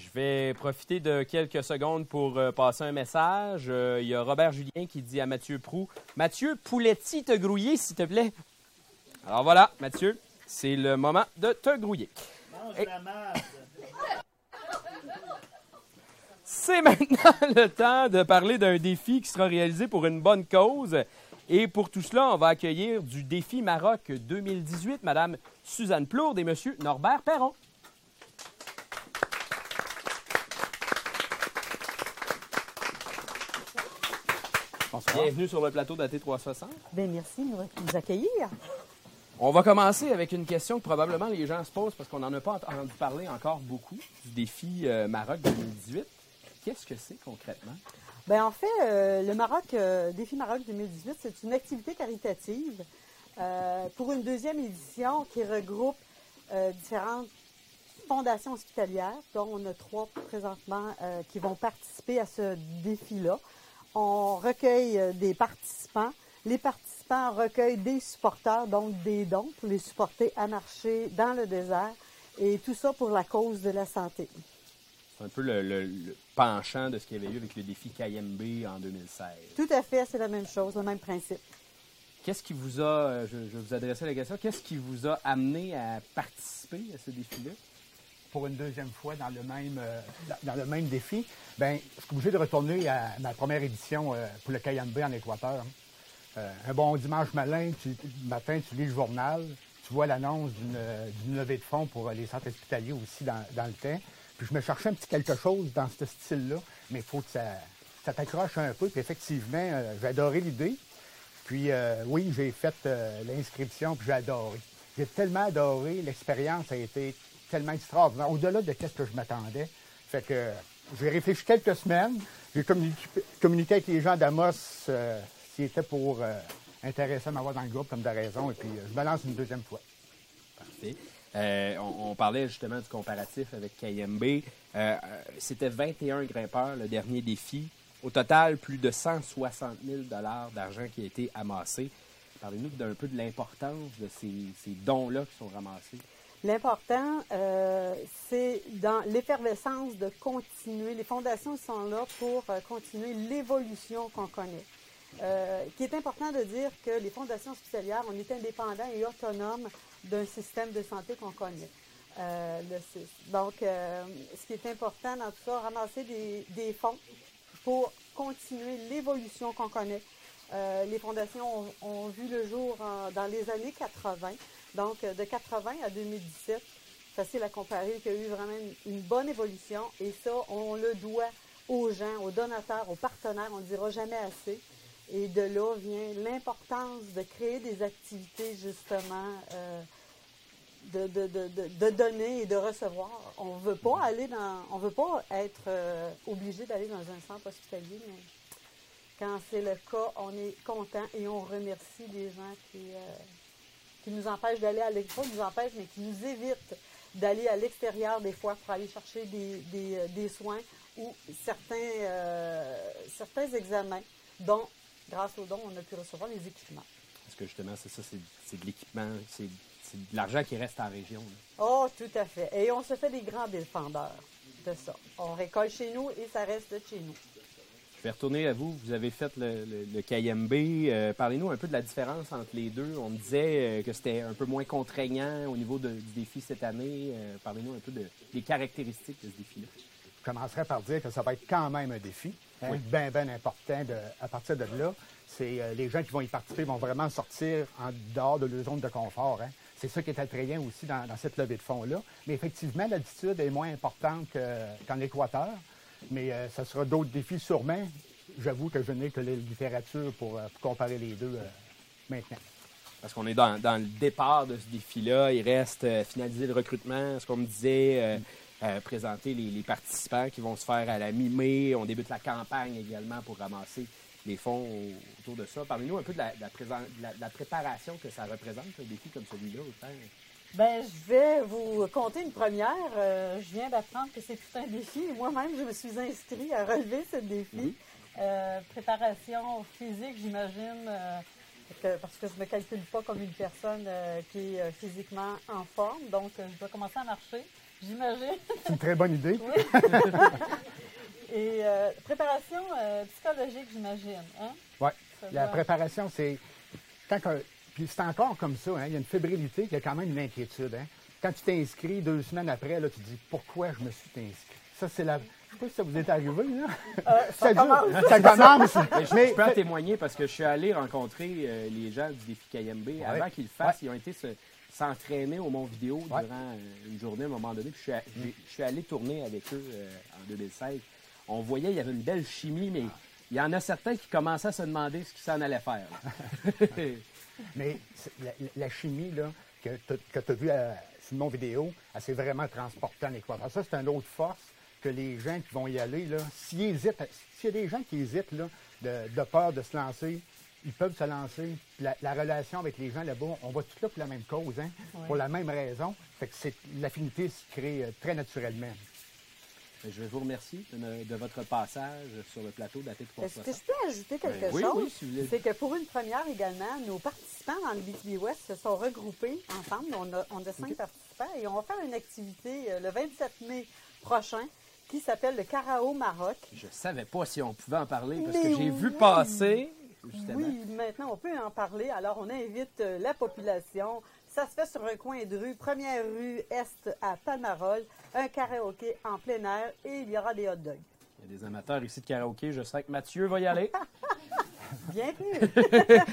Je vais profiter de quelques secondes pour euh, passer un message. Euh, Il y a Robert Julien qui dit à Mathieu Prou Mathieu, pouletti te grouiller, s'il te plaît. Alors voilà, Mathieu, c'est le moment de te grouiller. Mange la. C'est maintenant le temps de parler d'un défi qui sera réalisé pour une bonne cause. Et pour tout cela, on va accueillir du défi Maroc 2018 Madame Suzanne Plourde et Monsieur Norbert Perron. Bienvenue sur le plateau d'AT360. Bien, merci de nous accueillir. On va commencer avec une question que probablement les gens se posent parce qu'on n'en a pas entendu parler encore beaucoup du défi euh, Maroc 2018. Qu'est-ce que c'est concrètement? Ben, en fait, euh, le Maroc, euh, Défi Maroc 2018, c'est une activité caritative euh, pour une deuxième édition qui regroupe euh, différentes fondations hospitalières, dont on a trois présentement euh, qui vont participer à ce défi-là. On recueille euh, des participants. Les participants recueillent des supporters, donc des dons pour les supporter à marcher dans le désert. Et tout ça pour la cause de la santé. C'est un peu le, le- le penchant de ce qu'il y avait eu avec le défi KMB en 2016. Tout à fait, c'est la même chose, le même principe. Qu'est-ce qui vous a, euh, je, vous adresser la question, qu'est-ce qui vous a amené à participer à ce défi-là? Pour une deuxième fois dans le même, euh, dans le même défi, ben, je suis obligé de retourner à ma première édition euh, pour le KMB en Équateur. Euh, un bon dimanche matin tu, matin, tu lis le journal, tu vois l'annonce d'une levée de fonds pour les centres hospitaliers aussi dans, dans le temps. Puis je me cherchais un petit quelque chose dans ce style-là, mais il faut que ça, ça t'accroche un peu. Puis effectivement, j'ai adoré l'idée. Puis oui, j'ai fait l'inscription, puis j'ai adoré. J'ai tellement adoré, l'expérience a été tellement extraordinaire, au-delà de ce que je m'attendais. Fait que j'ai réfléchi quelques semaines, j'ai communiqué, avec les gens d'Amos euh, étaient pour euh, intéressés à m'avoir dans le groupe, comme de raison, et puis euh, je me lance une deuxième fois. Parfait. Euh, on, parlait justement du comparatif avec KMB. Euh, C'était 21 grimpeurs, le dernier défi. Au total, plus de 160 000 d'argent qui a été amassé. Parlez-nous d'un peu de l'importance de ces dons-là qui sont ramassés. L'important, euh, c'est dans l'effervescence de continuer. Les fondations sont là pour euh, continuer l'évolution qu'on connaît. Euh, qui est important de dire que les fondations hospitalières, on est indépendant et autonome d'un système de santé qu'on connaît. Euh. Donc, ce qui est important dans tout ça, ramasser des, fonds pour continuer l'évolution qu'on connaît. Les fondations ont, vu le jour dans les années 80. Donc, euh, de 80 à 2017, facile à comparer, qu'il y a eu vraiment une, bonne évolution. Et ça, on le doit aux gens, aux donateurs, aux partenaires. On ne dira jamais assez. Et de là vient l'importance de créer des activités, justement, euh, de, de, de, de, donner et de recevoir. On veut pas aller dans, on veut pas être euh, obligé d'aller dans un centre hospitalier, mais quand c'est le cas, on est content et on remercie les gens qui, qui nous empêchent d'aller à l'extérieur, nous empêchent, mais qui nous évitent d'aller à l'extérieur des fois pour aller chercher des, des, euh, des soins ou certains, euh, certains examens dont, grâce aux dons, on a pu recevoir les équipements. Parce que justement, c'est ça, c'est de l'équipement, c'est de l'argent qui reste en région. là. Oh, tout à fait. Et on se fait des grands défendeurs de ça. On récolte chez nous et ça reste de chez nous. Je vais retourner à vous. Vous avez fait le, le- le KMB. Euh, Parlez-nous un peu de la différence entre les deux. On me disait euh, que c'était un peu moins contraignant au niveau de- du défi cette année. Euh, Parlez-nous un peu de- des caractéristiques de ce défi-là. Je commencerai par dire que ça va être quand même un défi. Oui. Oui. Bien, bien important de- à partir de là. C'est les gens qui vont y participer vont vraiment sortir en dehors de leur zone de confort. hein. C'est ça qui est attrayant aussi dans, dans cette levée de fonds-là. Mais effectivement, l'altitude est moins importante que- qu'en Équateur. Mais euh, ça sera d'autres défis sûrement. J'avoue que je n'ai que la littérature pour, euh, comparer les deux euh, maintenant. Parce qu'on est dans, le départ de ce défi-là. Il reste finaliser le recrutement, ce qu'on me disait, présenter les, participants qui vont se faire à la mi-mai. On débute la campagne également pour ramasser les fonds au- autour de ça. Parlez-nous un peu de la- de la préparation que ça représente, un défi comme celui-là. autant. Ben, je vais vous conter une première. Euh, je viens d'apprendre que c'est tout un défi. Moi-même, je me suis inscrit à relever ce défi. Euh, préparation physique, j'imagine, euh, que- parce que je ne me calcule pas comme une personne qui est physiquement en forme. Donc, je dois commencer à marcher, j'imagine. C'est une très bonne idée. Oui. Et préparation psychologique, j'imagine. Hein? Oui. La préparation, c'est. Quand que- Puis c'est encore comme ça, hein. il y a une fébrilité, il y a quand même une inquiétude. Hein. Quand tu t'inscris deux semaines après, là, tu te dis pourquoi je me suis inscrit? Ça, c'est la. Je sais pas si ça vous est arrivé, là. Euh, ça commence. Ça commence. Mais je, Mais- je peux en témoigner parce que je suis allé rencontrer euh, les gens du défi KMB. Avant qu'ils le fassent, ils ont été se- s'entraîner au Mont Vidéo Ouais. durant euh, une journée à un moment donné. Puis je, suis, a- j'ai- je suis allé tourner avec eux euh, en 2016. On voyait, il y avait une belle chimie, mais il y en a certains qui commençaient à se demander ce qu'ils s'en allaient faire. Mais la, chimie là, que tu as vue sur mon vidéo, elle s'est vraiment transportée en Équateur. Ça, c'est une autre force que les gens qui vont y aller, là, s'ils hésitent, s'il y a des gens qui hésitent là, de, de peur de se lancer, ils peuvent se lancer. La, la relation avec les gens là-bas, on va tous là pour la même cause, hein, pour la même raison. Fait que l'affinité se crée euh, très naturellement. Je vous remercier de, de votre passage sur le plateau d'AT Est-ce que 360. je peux ajouter quelque Ben oui, chose? oui, si vous voulez. C'est que pour une première également, nos participants dans le BTB West se sont regroupés ensemble. On a, on a cinq participants et on va faire une activité euh, le 27 mai prochain qui s'appelle le Carao Maroc. Je savais pas si on pouvait en parler parce Mais que j'ai vu passer, justement. Oui, maintenant on peut en parler. Alors on invite euh, la population. Ça se fait sur un coin de rue, première rue Est à Palmarol, un karaoké en plein air et il y aura des hot dogs. Il y a des amateurs ici de karaoké. Je sais que Mathieu va y aller. Bienvenue!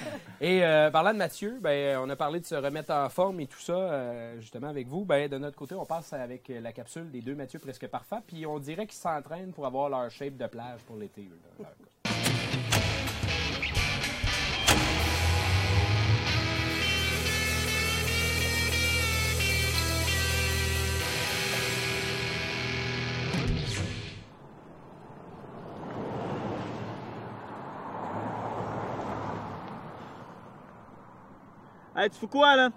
Et euh, parlant de Mathieu, ben, on a parlé de se remettre en forme et tout ça, euh, justement, avec vous. Ben, de notre côté, on passe avec la capsule des deux Mathieu presque parfaits. Puis on dirait qu'ils s'entraînent pour avoir leur shape de plage pour l'été. Hey, tu fous quoi, là?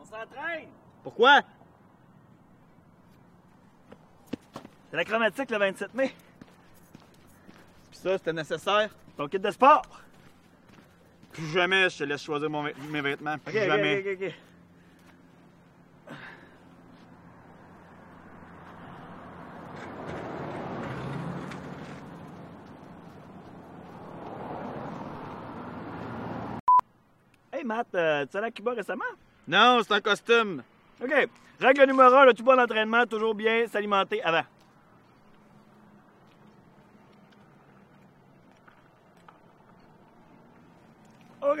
On s'entraîne! Pourquoi? C'est la chromatique le 27 mai. Puis ça, c'était nécessaire? Ton kit de sport! Plus jamais je te laisse choisir mon mes vêtements. Plus jamais. ok, ok, Matt, euh, tu es allé à Cuba récemment? Non, c'est un costume. OK. Règle numéro 1, le tout bon entraînement, toujours bien s'alimenter avant. OK.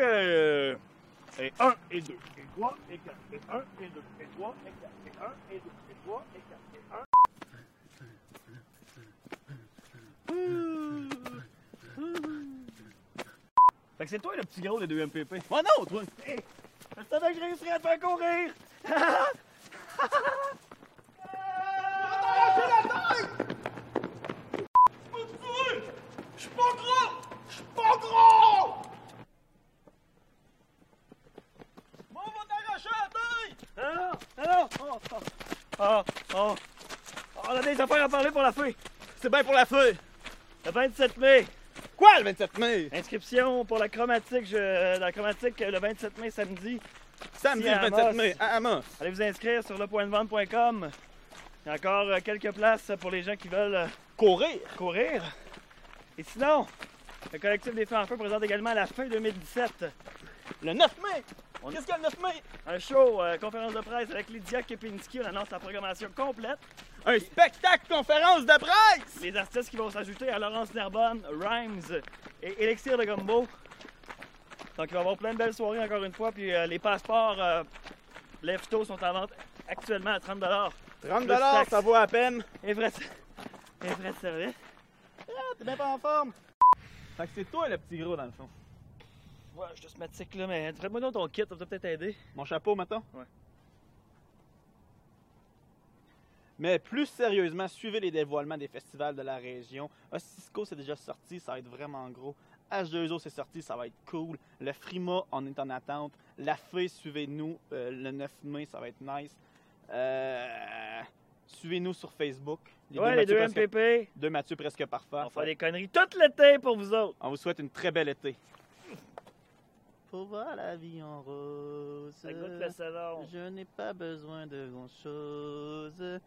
Et 1, et 2, et 3, et 4, et 1, et 2, et 3, et 4, et 1, et 2, et 3, et 4, et 1. Fait que c'est toi le petit gros des deux MPP. Oh non, toi! Hey, je savais que je réussirais à te faire courir! Je suis pas gros! Je suis pas gros! Bon, on va t'arracher la tête! Non, non, non! Oh, oh, oh, oh. On a des affaires à parler pour la feuille. C'est bien pour la feuille. Le 27 mai. Quoi, le 27 mai? Inscription pour la chromatique, je- la chromatique le 27 mai samedi. Samedi, le 27 Amos. mai, à Amos. Allez vous inscrire sur lepointdevente.com. Il y a encore euh, quelques places pour les gens qui veulent euh, courir. Courir. Et sinon, le collectif des Feux en Feu présente également à la fin 2017. Le 9 mai! Qu'est-ce qu'il y a le 9 mai? Un show, euh, conférence de presse avec Lydia Kepinski. On annonce la programmation complète. Un spectacle conférence de presse! Les artistes qui vont s'ajouter à Laurence Narbonne, Rhymes et Elixir de Gumbo. Donc il va y avoir plein de belles soirées encore une fois. Puis euh, les passeports euh, Lefto sont en vente actuellement à 30 30 30 ça vaut à peine. Et vrai, et vrai service. Ah, t'es bien pas en forme. Fait que c'est toi le petit gros dans le fond. Ouais, je te smatique là, mais fais-moi donc ton kit, ça va peut-être aider. Mon chapeau, mettons? Ouais. Mais plus sérieusement, suivez les dévoilements des festivals de la région. Cisco c'est déjà sorti, ça va être vraiment gros. H2O c'est sorti, ça va être cool. Le Frima, on est en attente. La Fée, suivez-nous euh, le 9 mai, ça va être nice. Euh, suivez-nous sur Facebook. Ouais, les deux Mathieu presque- MPP. Deux Mathieu presque parfait. On va faire des conneries tout l'été pour vous autres. On vous souhaite une très belle été. Pour voir la vie en rose. Ça goûte le salon. Je n'ai pas besoin de grand-chose.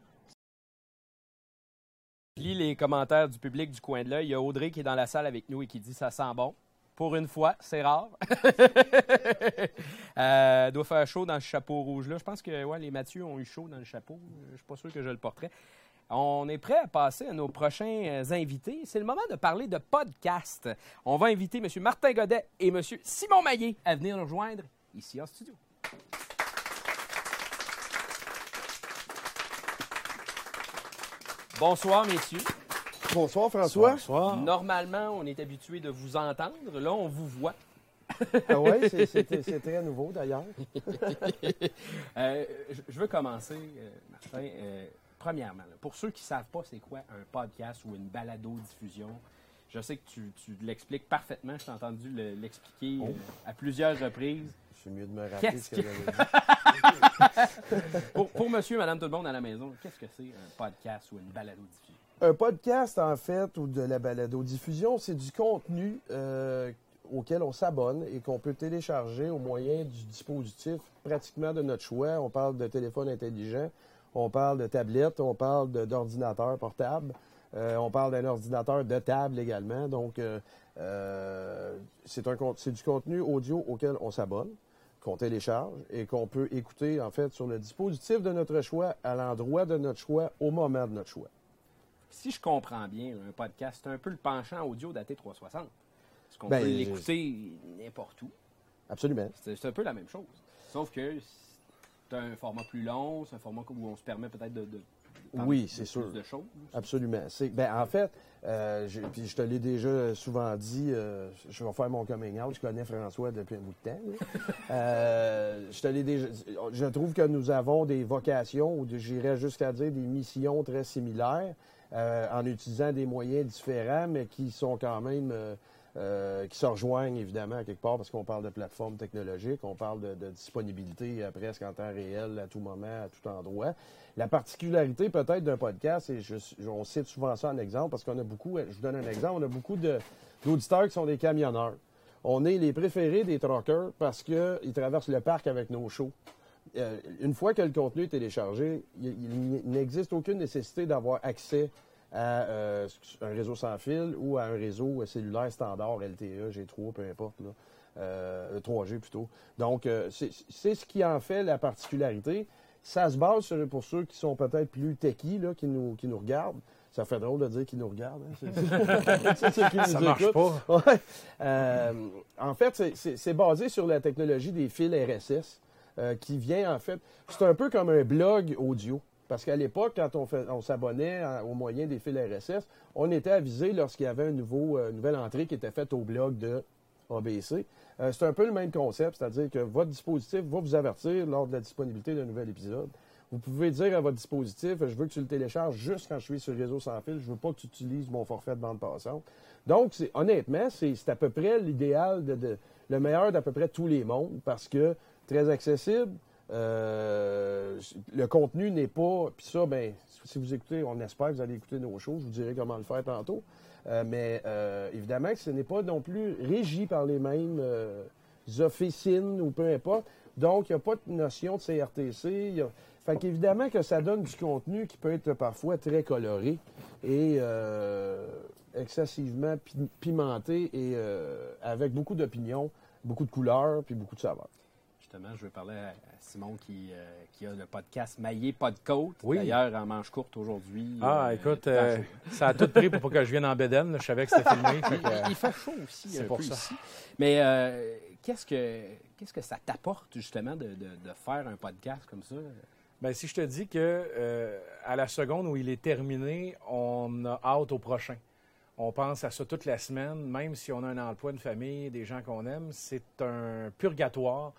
Je lis les commentaires du public du coin de l'œil. Il y a Audrey qui est dans la salle avec nous et qui dit ça sent bon. Pour une fois, c'est rare. euh, doit faire chaud dans ce chapeau rouge-là. Je pense que ouais, les Mathieu ont eu chaud dans le chapeau. Je suis pas sûr que je le porterai. On est prêt à passer à nos prochains euh, invités. C'est le moment de parler de podcast. On va inviter M. Martin Godet et M. Simon Maillé à venir nous rejoindre ici en studio. Bonsoir, messieurs. Bonsoir, François. Bonsoir. Normalement, on est habitué de vous entendre. Là, on vous voit. Ah ouais, c'est- très nouveau d'ailleurs. Euh, je- je veux commencer, euh, Martin. euh, premièrement, là, pour ceux qui ne savent pas c'est quoi un podcast ou une balado-diffusion, Je sais que tu, tu l'expliques parfaitement. Je t'ai entendu le- l'expliquer Oh. euh, à plusieurs reprises. C'est mieux de me rappeler ce que que- j'avais dit. pour, pour monsieur, madame, tout le monde à la maison, qu'est-ce que c'est un podcast ou une balado-diffusion? Un podcast, en fait, ou de la balado-diffusion, c'est du contenu euh, auquel on s'abonne et qu'on peut télécharger au moyen du dispositif pratiquement de notre choix. On parle de téléphone intelligent, on parle de tablette, on parle de- d'ordinateur portable, euh, on parle d'un ordinateur de table également. Donc, euh, euh, c'est du contenu audio auquel on s'abonne qu'on télécharge et qu'on peut écouter en fait sur le dispositif de notre choix, à l'endroit de notre choix, au moment de notre choix. Si je comprends bien, un podcast, c'est un peu le penchant audio d'AT360. Est-ce qu'on Ben, peut l'écouter n'importe où? Absolument. C'est un peu la même chose. Sauf que c'est un format plus long, c'est un format où on se permet peut-être de, de parler Oui, de c'est plus sûr. de choses. Absolument. C'est, ben, en fait, euh, je, puis je te l'ai déjà souvent dit, euh, je vais faire mon coming out. Je connais François depuis un bout de temps. Euh, je te l'ai déjà. Je trouve que nous avons des vocations, ou de- j'irais jusqu'à dire des missions très similaires, en utilisant des moyens différents, mais qui sont quand même. Euh, euh, qui se rejoignent évidemment quelque part parce qu'on parle de plateforme technologique, on parle de, disponibilité euh, presque en temps réel à tout moment, à tout endroit. La particularité peut-être d'un podcast, et on cite souvent ça en exemple parce qu'on a beaucoup, je vous donne un exemple, on a beaucoup d'auditeurs qui sont des camionneurs. On est les préférés des truckers parce qu'ils traversent le parc avec nos shows. Euh, une fois que le contenu est téléchargé, il, il n'existe aucune nécessité d'avoir accès à euh, un réseau sans fil ou à un réseau cellulaire standard, LTE, G3, peu importe, là. Euh, 3G plutôt. Donc, euh, c'est ce qui en fait la particularité. Ça se base sur, pour ceux qui sont peut-être plus techie, là, qui nous, qui nous regardent. Ça fait drôle de dire qu'ils nous regardent. hein. C'est- qui nous Ça marche. Ouais. Euh, en fait, c'est- basé sur la technologie des fils RSS qui vient en fait. C'est un peu comme un blog audio. Parce qu'à l'époque, quand on, s'abonnait au moyen des fils RSS, on était avisé lorsqu'il y avait euh, une nouvelle entrée qui était faite au blog de ABC. Euh, c'est un peu le même concept, c'est-à-dire que votre dispositif va vous avertir lors de la disponibilité d'un nouvel épisode. Vous pouvez dire à votre dispositif, je veux que tu le télécharges juste quand je suis sur le réseau sans fil, je veux pas que tu utilises mon forfait de bande passante. Donc, honnêtement, c'est, à peu près l'idéal, de- le meilleur d'à peu près tous les mondes, parce que très accessible, euh, le contenu n'est pas. Puis ça, ben, si vous écoutez, on espère que vous allez écouter nos shows. Je vous dirai comment le faire tantôt. Euh, mais euh, évidemment que ce n'est pas non plus régi par les mêmes euh, officines ou peu importe. Donc, il n'y a pas de notion de CRTC. Fait qu'évidemment que ça donne du contenu qui peut être parfois très coloré et excessivement pi- pimenté et avec beaucoup d'opinions, beaucoup de couleurs puis beaucoup de saveurs. Justement, je vais parler à Simon qui, euh, qui a le podcast Maillé Pas de Côte. Oui. D'ailleurs, en manche courte aujourd'hui. Ah, Euh, écoute, euh, ça a tout pris pour pas que je vienne en bédaine. là. Je savais que c'était filmé. fait que, il, fait chaud aussi, c'est pour ça. ici. Mais qu'est-ce que qu'est-ce que ça t'apporte justement de, de- de faire un podcast comme ça? Ben, si je te dis que à la seconde où il est terminé, on a hâte au prochain. On pense à ça toute la semaine, même si on a un emploi, une famille, des gens qu'on aime, c'est un purgatoire.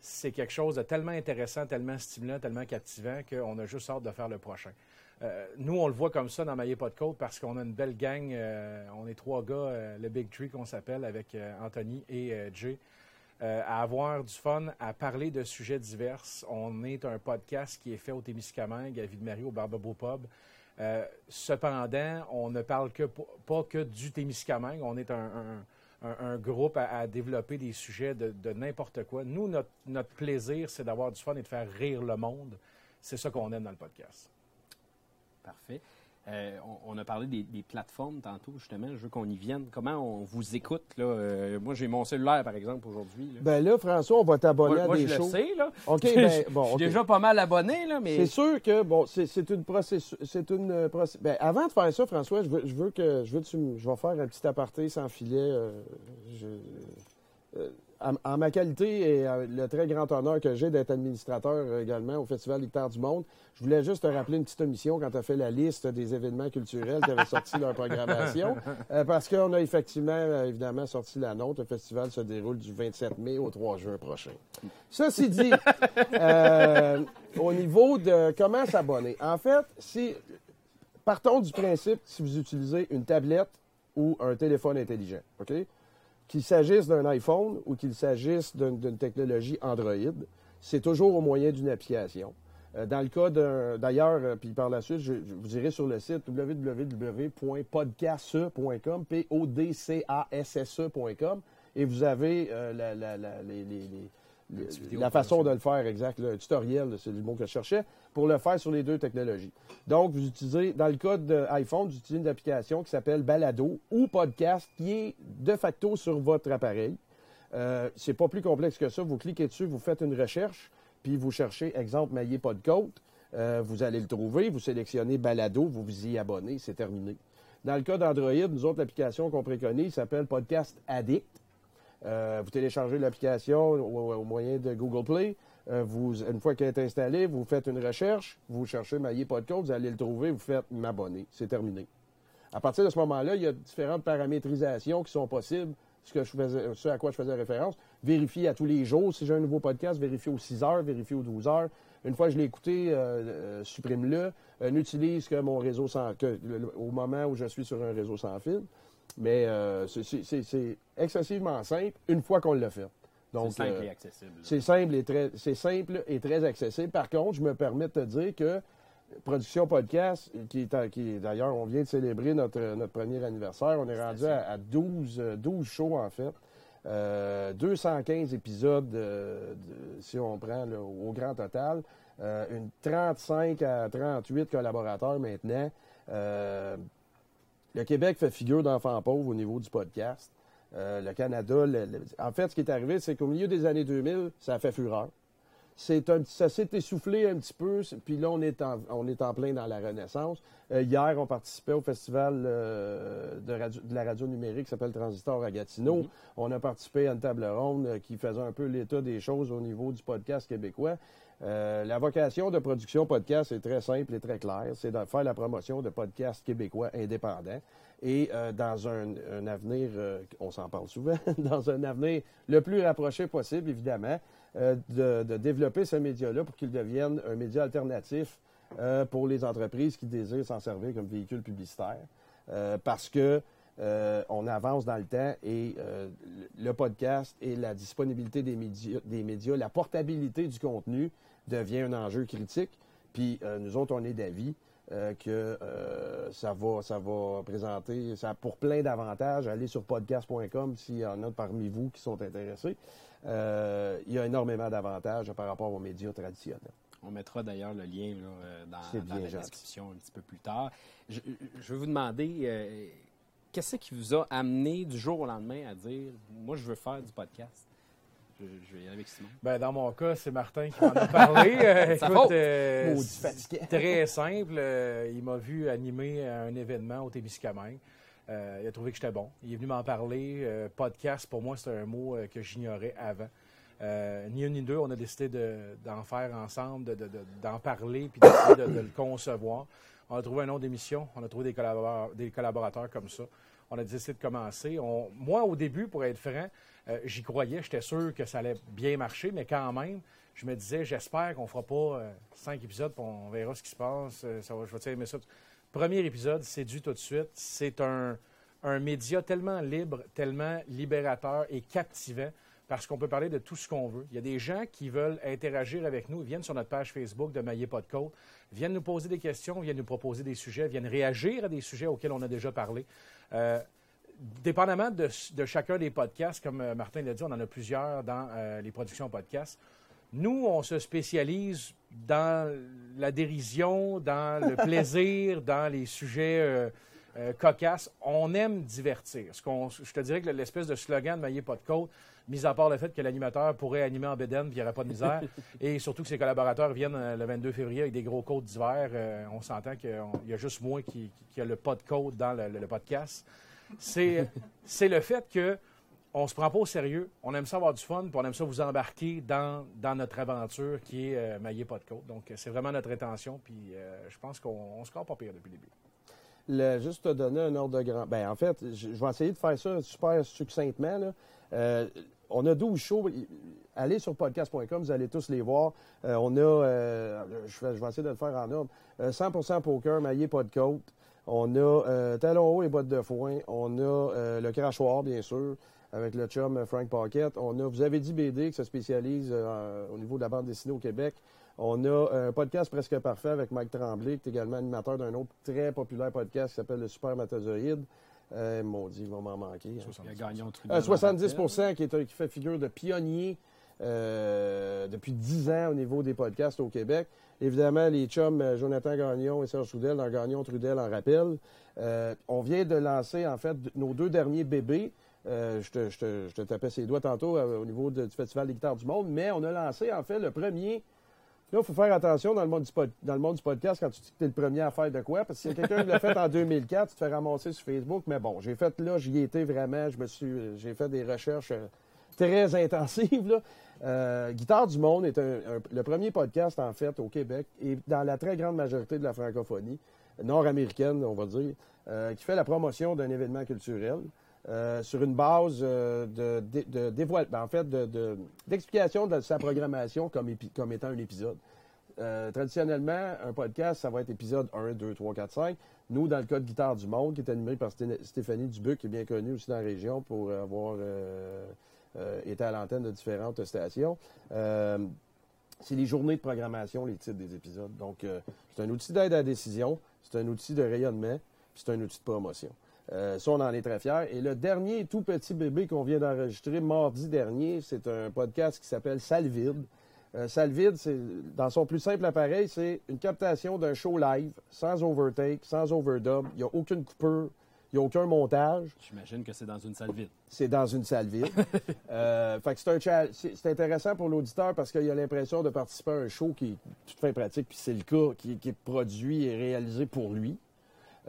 C'est quelque chose de tellement intéressant, tellement stimulant, tellement captivant qu'on a juste hâte de faire le prochain. Euh, nous, on le voit comme ça dans Maillé Pas de Côte parce qu'on a une belle gang. euh, on est trois gars, euh, le Big Tree qu'on s'appelle, avec Anthony et Jay à avoir du fun, à parler de sujets divers. On est un podcast qui est fait au Témiscamingue, à Ville-Marie, au Barbabo Pub. Cependant, on ne parle pas que du Témiscamingue. On est un- un- groupe à, développer des sujets de, de n'importe quoi. Nous, notre, notre plaisir, c'est d'avoir du fun et de faire rire le monde. C'est ça qu'on aime dans le podcast. Parfait. Euh, on, on a parlé des, des plateformes tantôt, justement. Je veux qu'on y vienne. Comment on vous écoute? Là? Euh, moi, j'ai mon cellulaire, par exemple, aujourd'hui. Ben là, François, on va t'abonner à moi, des je le sais, là. OK, ben, bon, je suis déjà pas mal abonné, là, mais... C'est sûr que, bon, c'est une processus. C'est une euh, ben, avant de faire ça, François, je veux, je veux que. Je, veux tu je vais faire un petit aparté sans filet. euh, je- en, en ma qualité et euh, le très grand honneur que j'ai d'être administrateur euh, également au Festival Licteur du Monde, je voulais juste te rappeler une petite omission quand tu as fait la liste des événements culturels qui avaient sorti leur programmation. Euh, parce qu'on a effectivement, évidemment, sorti la nôtre. Le festival se déroule du 27 mai au 3 juin prochain. Ceci dit, euh, au niveau de comment s'abonner, en fait, si partons du principe, si vous utilisez une tablette ou un téléphone intelligent. OK? Qu'il s'agisse d'un iPhone ou qu'il s'agisse d'une technologie Android, c'est toujours au moyen d'une application. Euh, dans le cas d'un. D'ailleurs, euh, puis par la suite, je, je vous irez sur le site www.podcasse.com, P-O-D-C-A-S-S-E.com, et vous avez euh, la, la- la- les- les- les- le- la façon de le faire, exact. Le tutoriel, c'est le mot que je cherchais, pour le faire sur les deux technologies. Donc, vous utilisez, dans le cas d'iPhone, vous utilisez une application qui s'appelle Balado ou Podcast, qui est de facto sur votre appareil. Euh, c'est pas plus complexe que ça. Vous cliquez dessus, vous faites une recherche, puis vous cherchez, exemple, Maillé pas de côte. Euh, vous allez le trouver, vous sélectionnez Balado, vous vous y abonnez, c'est terminé. Dans le cas d'Android, nous autres, l'application qu'on préconise s'appelle Podcast Addict. Euh, vous téléchargez l'application au, au moyen de Google Play. Euh, vous, une fois qu'elle est installée, vous faites une recherche, vous cherchez Maillé Podcast, vous allez le trouver, vous faites m'abonner. C'est terminé. À partir de ce moment-là, il y a différentes paramétrisations qui sont possibles, ce, ce à quoi je faisais référence. Vérifier à tous les jours si j'ai un nouveau podcast, vérifier aux 6 heures, vérifier aux 12 heures. Une fois que je l'ai écouté, euh, euh, supprime-le. N'utilise que mon réseau sans au moment où je suis sur un réseau sans fil. Mais c'est excessivement simple une fois qu'on l'a fait. Donc, C'est simple euh, et accessible. C'est simple et très, c'est simple et très accessible. Par contre, je me permets de te dire que Production Podcast, qui est, qui d'ailleurs, on vient de célébrer notre, notre premier anniversaire. On est rendu à, à 12, euh, 12 shows, en fait. Euh, 215 épisodes, euh, de- si on prend là, au grand total. Euh, une 35 à 38 collaborateurs maintenant. Euh, le Québec fait figure d'enfant pauvre au niveau du podcast. Euh, le Canada, le- le- en fait, ce qui est arrivé, c'est qu'au milieu des années 2000, ça a fait fureur. C'est un, petit- ça s'est essoufflé un petit peu, puis là, on est en, on est en plein dans la renaissance. Euh, hier, on participait au festival euh, de, radio- de la radio numérique qui s'appelle Transistor à Gatineau. Mhm. On a participé à une table ronde qui faisait un peu l'état des choses au niveau du podcast québécois. Euh, la vocation de production podcast est très simple et très claire. C'est de faire la promotion de podcasts québécois indépendants. Et euh, dans un, avenir, euh, on s'en parle souvent, dans un avenir le plus rapproché possible, évidemment, euh, de, développer ce média-là pour qu'il devienne un média alternatif pour les entreprises qui désirent s'en servir comme véhicule publicitaire. Parce que on avance dans le temps et le podcast et la disponibilité des médias, des médias, la portabilité du contenu devient un enjeu critique. Puis nous autres, on est d'avis euh, que euh, ça, va, ça va présenter, ça a pour plein d'avantages. Allez sur podcast.com s'il y en a parmi vous qui sont intéressés. Euh, il y a énormément d'avantages par rapport aux médias traditionnels. On mettra d'ailleurs le lien là, dans, la gentil. description un petit peu plus tard. Je, je veux vous demander, qu'est-ce qui vous a amené du jour au lendemain à dire, moi, je veux faire du podcast? Je, je vais y aller avec Simon. Ben, dans mon cas, c'est Martin qui m'en a parlé. Euh, écoute, euh, c'est très simple. Euh, il m'a vu animer un événement au Témiscamingue. Euh, il a trouvé que j'étais bon. Il est venu m'en parler. Euh, podcast, pour moi, c'est un mot euh, que j'ignorais avant. Euh, ni un ni deux, on a décidé de- d'en faire ensemble, de- de- de- d'en parler, puis d'essayer de, de le concevoir. On a trouvé un nom d'émission, on a trouvé des collaborateurs, des collaborateurs comme ça. On a décidé de commencer. On- moi, au début, pour être franc, euh, j'y croyais, j'étais sûr que ça allait bien marcher, mais quand même, je me disais, j'espère qu'on fera pas euh, cinq épisodes, puis on verra ce qui se passe. euh, ça va, je vais aimer ça. Premier épisode, séduit tout de suite. C'est un, un média tellement libre, tellement libérateur et captivant parce qu'on peut parler de tout ce qu'on veut. Il y a des gens qui veulent interagir avec nous, viennent sur notre page Facebook de Maillé Pas viennent nous poser des questions, viennent nous proposer des sujets, viennent réagir à des sujets auxquels on a déjà parlé. Dépendamment de, de chacun des podcasts, comme euh, Martin l'a dit, on en a plusieurs dans euh, les productions podcasts. Nous, on se spécialise dans la dérision, dans le plaisir, dans les sujets euh, euh, cocasses. On aime divertir. Ce qu'on- je te dirais que l'espèce de slogan de Maillé pas de côte, mis à part le fait que l'animateur pourrait animer en bédaine puis il n'y aurait pas de misère, et surtout que ses collaborateurs viennent le 22 février avec des gros côtes d'hiver, euh, on s'entend qu'il y a juste moi qui, qui a le pas de côte dans le, le- le podcast. C'est le fait que on se prend pas au sérieux, on aime ça avoir du fun, puis on aime ça vous embarquer dans, notre aventure qui est euh, Maillé pas de côte. Donc, c'est vraiment notre intention, puis euh, je pense qu'on on se croit pas pire depuis le début. Juste te donner un ordre de grand. Ben, en fait, je, vais essayer de faire ça super succinctement. Euh, on a 12 shows. Allez sur podcast.com, vous allez tous les voir. Euh, on a, je, vais, je vais essayer de le faire en ordre. Euh, 100% poker, maillé pas de côte. On a euh, Talons hauts et bottes de foin. On a euh, le crachoir, bien sûr, avec le chum euh, Frank Pocket. On a Vous avez dit BD qui se spécialise euh, au niveau de la bande dessinée au Québec. On a un podcast presque parfait avec Mike Tremblay, qui est également animateur d'un autre très populaire podcast qui s'appelle le Super Matazoïde. Euh, maudit, il va m'en manquer. hein. Il a gagné au Trudel Euh, en 70 rappel. qui, est un- qui fait figure de pionnier euh, depuis 10 ans au niveau des podcasts au Québec. Évidemment, les chums euh, Jonathan Gagnon et Serge Trudel dans Gagnon Trudel en rappel. Euh, on vient de lancer, en fait, nos deux derniers bébés. Euh, je, te, tapais ses doigts tantôt au niveau du Festival des guitares du monde, mais on a lancé, en fait, le premier. Là, il faut faire attention dans le, monde du podcast quand tu dis que tu es le premier à faire de quoi, parce que a quelqu'un l'a fait en 2004, tu te fais ramasser sur Facebook. Mais bon, j'ai fait là, j'y étais vraiment, je me suis, j'ai fait des recherches très intensives. Là. Euh, Guitare du Monde est le premier podcast, en fait, au Québec et dans la très grande majorité de la francophonie nord-américaine, on va dire, euh, qui fait la promotion d'un événement culturel. euh, sur une base ben, de- de- d'explication de, sa programmation comme, comme étant un épisode. Traditionnellement, un podcast, ça va être épisode 1, 2, 3, 4, 5. Nous, dans le cas de Guitare du Monde, qui est animé par Sté- Stéphanie Dubuc, qui est bien connue aussi dans la région pour avoir euh, été à l'antenne de différentes stations, euh, c'est les journées de programmation, les titres des épisodes. Donc, euh, c'est un outil d'aide à la décision, c'est un outil de rayonnement, puis c'est un outil de promotion. Ça, on en est très fiers. Et le dernier tout petit bébé qu'on vient d'enregistrer mardi dernier, c'est un podcast qui s'appelle. Euh, Salvide, c'est, dans son plus simple appareil, c'est une captation d'un show live, sans overtake, sans overdub. Il n'y a aucune coupure, il n'y a aucun montage. J'imagine que c'est dans une salle vide. C'est dans une salle vide. Euh, fait que c'est, intéressant pour l'auditeur parce qu'il a l'impression de participer à un show qui est tout fait pratique, puis c'est le cas, qui, qui est produit et réalisé pour lui.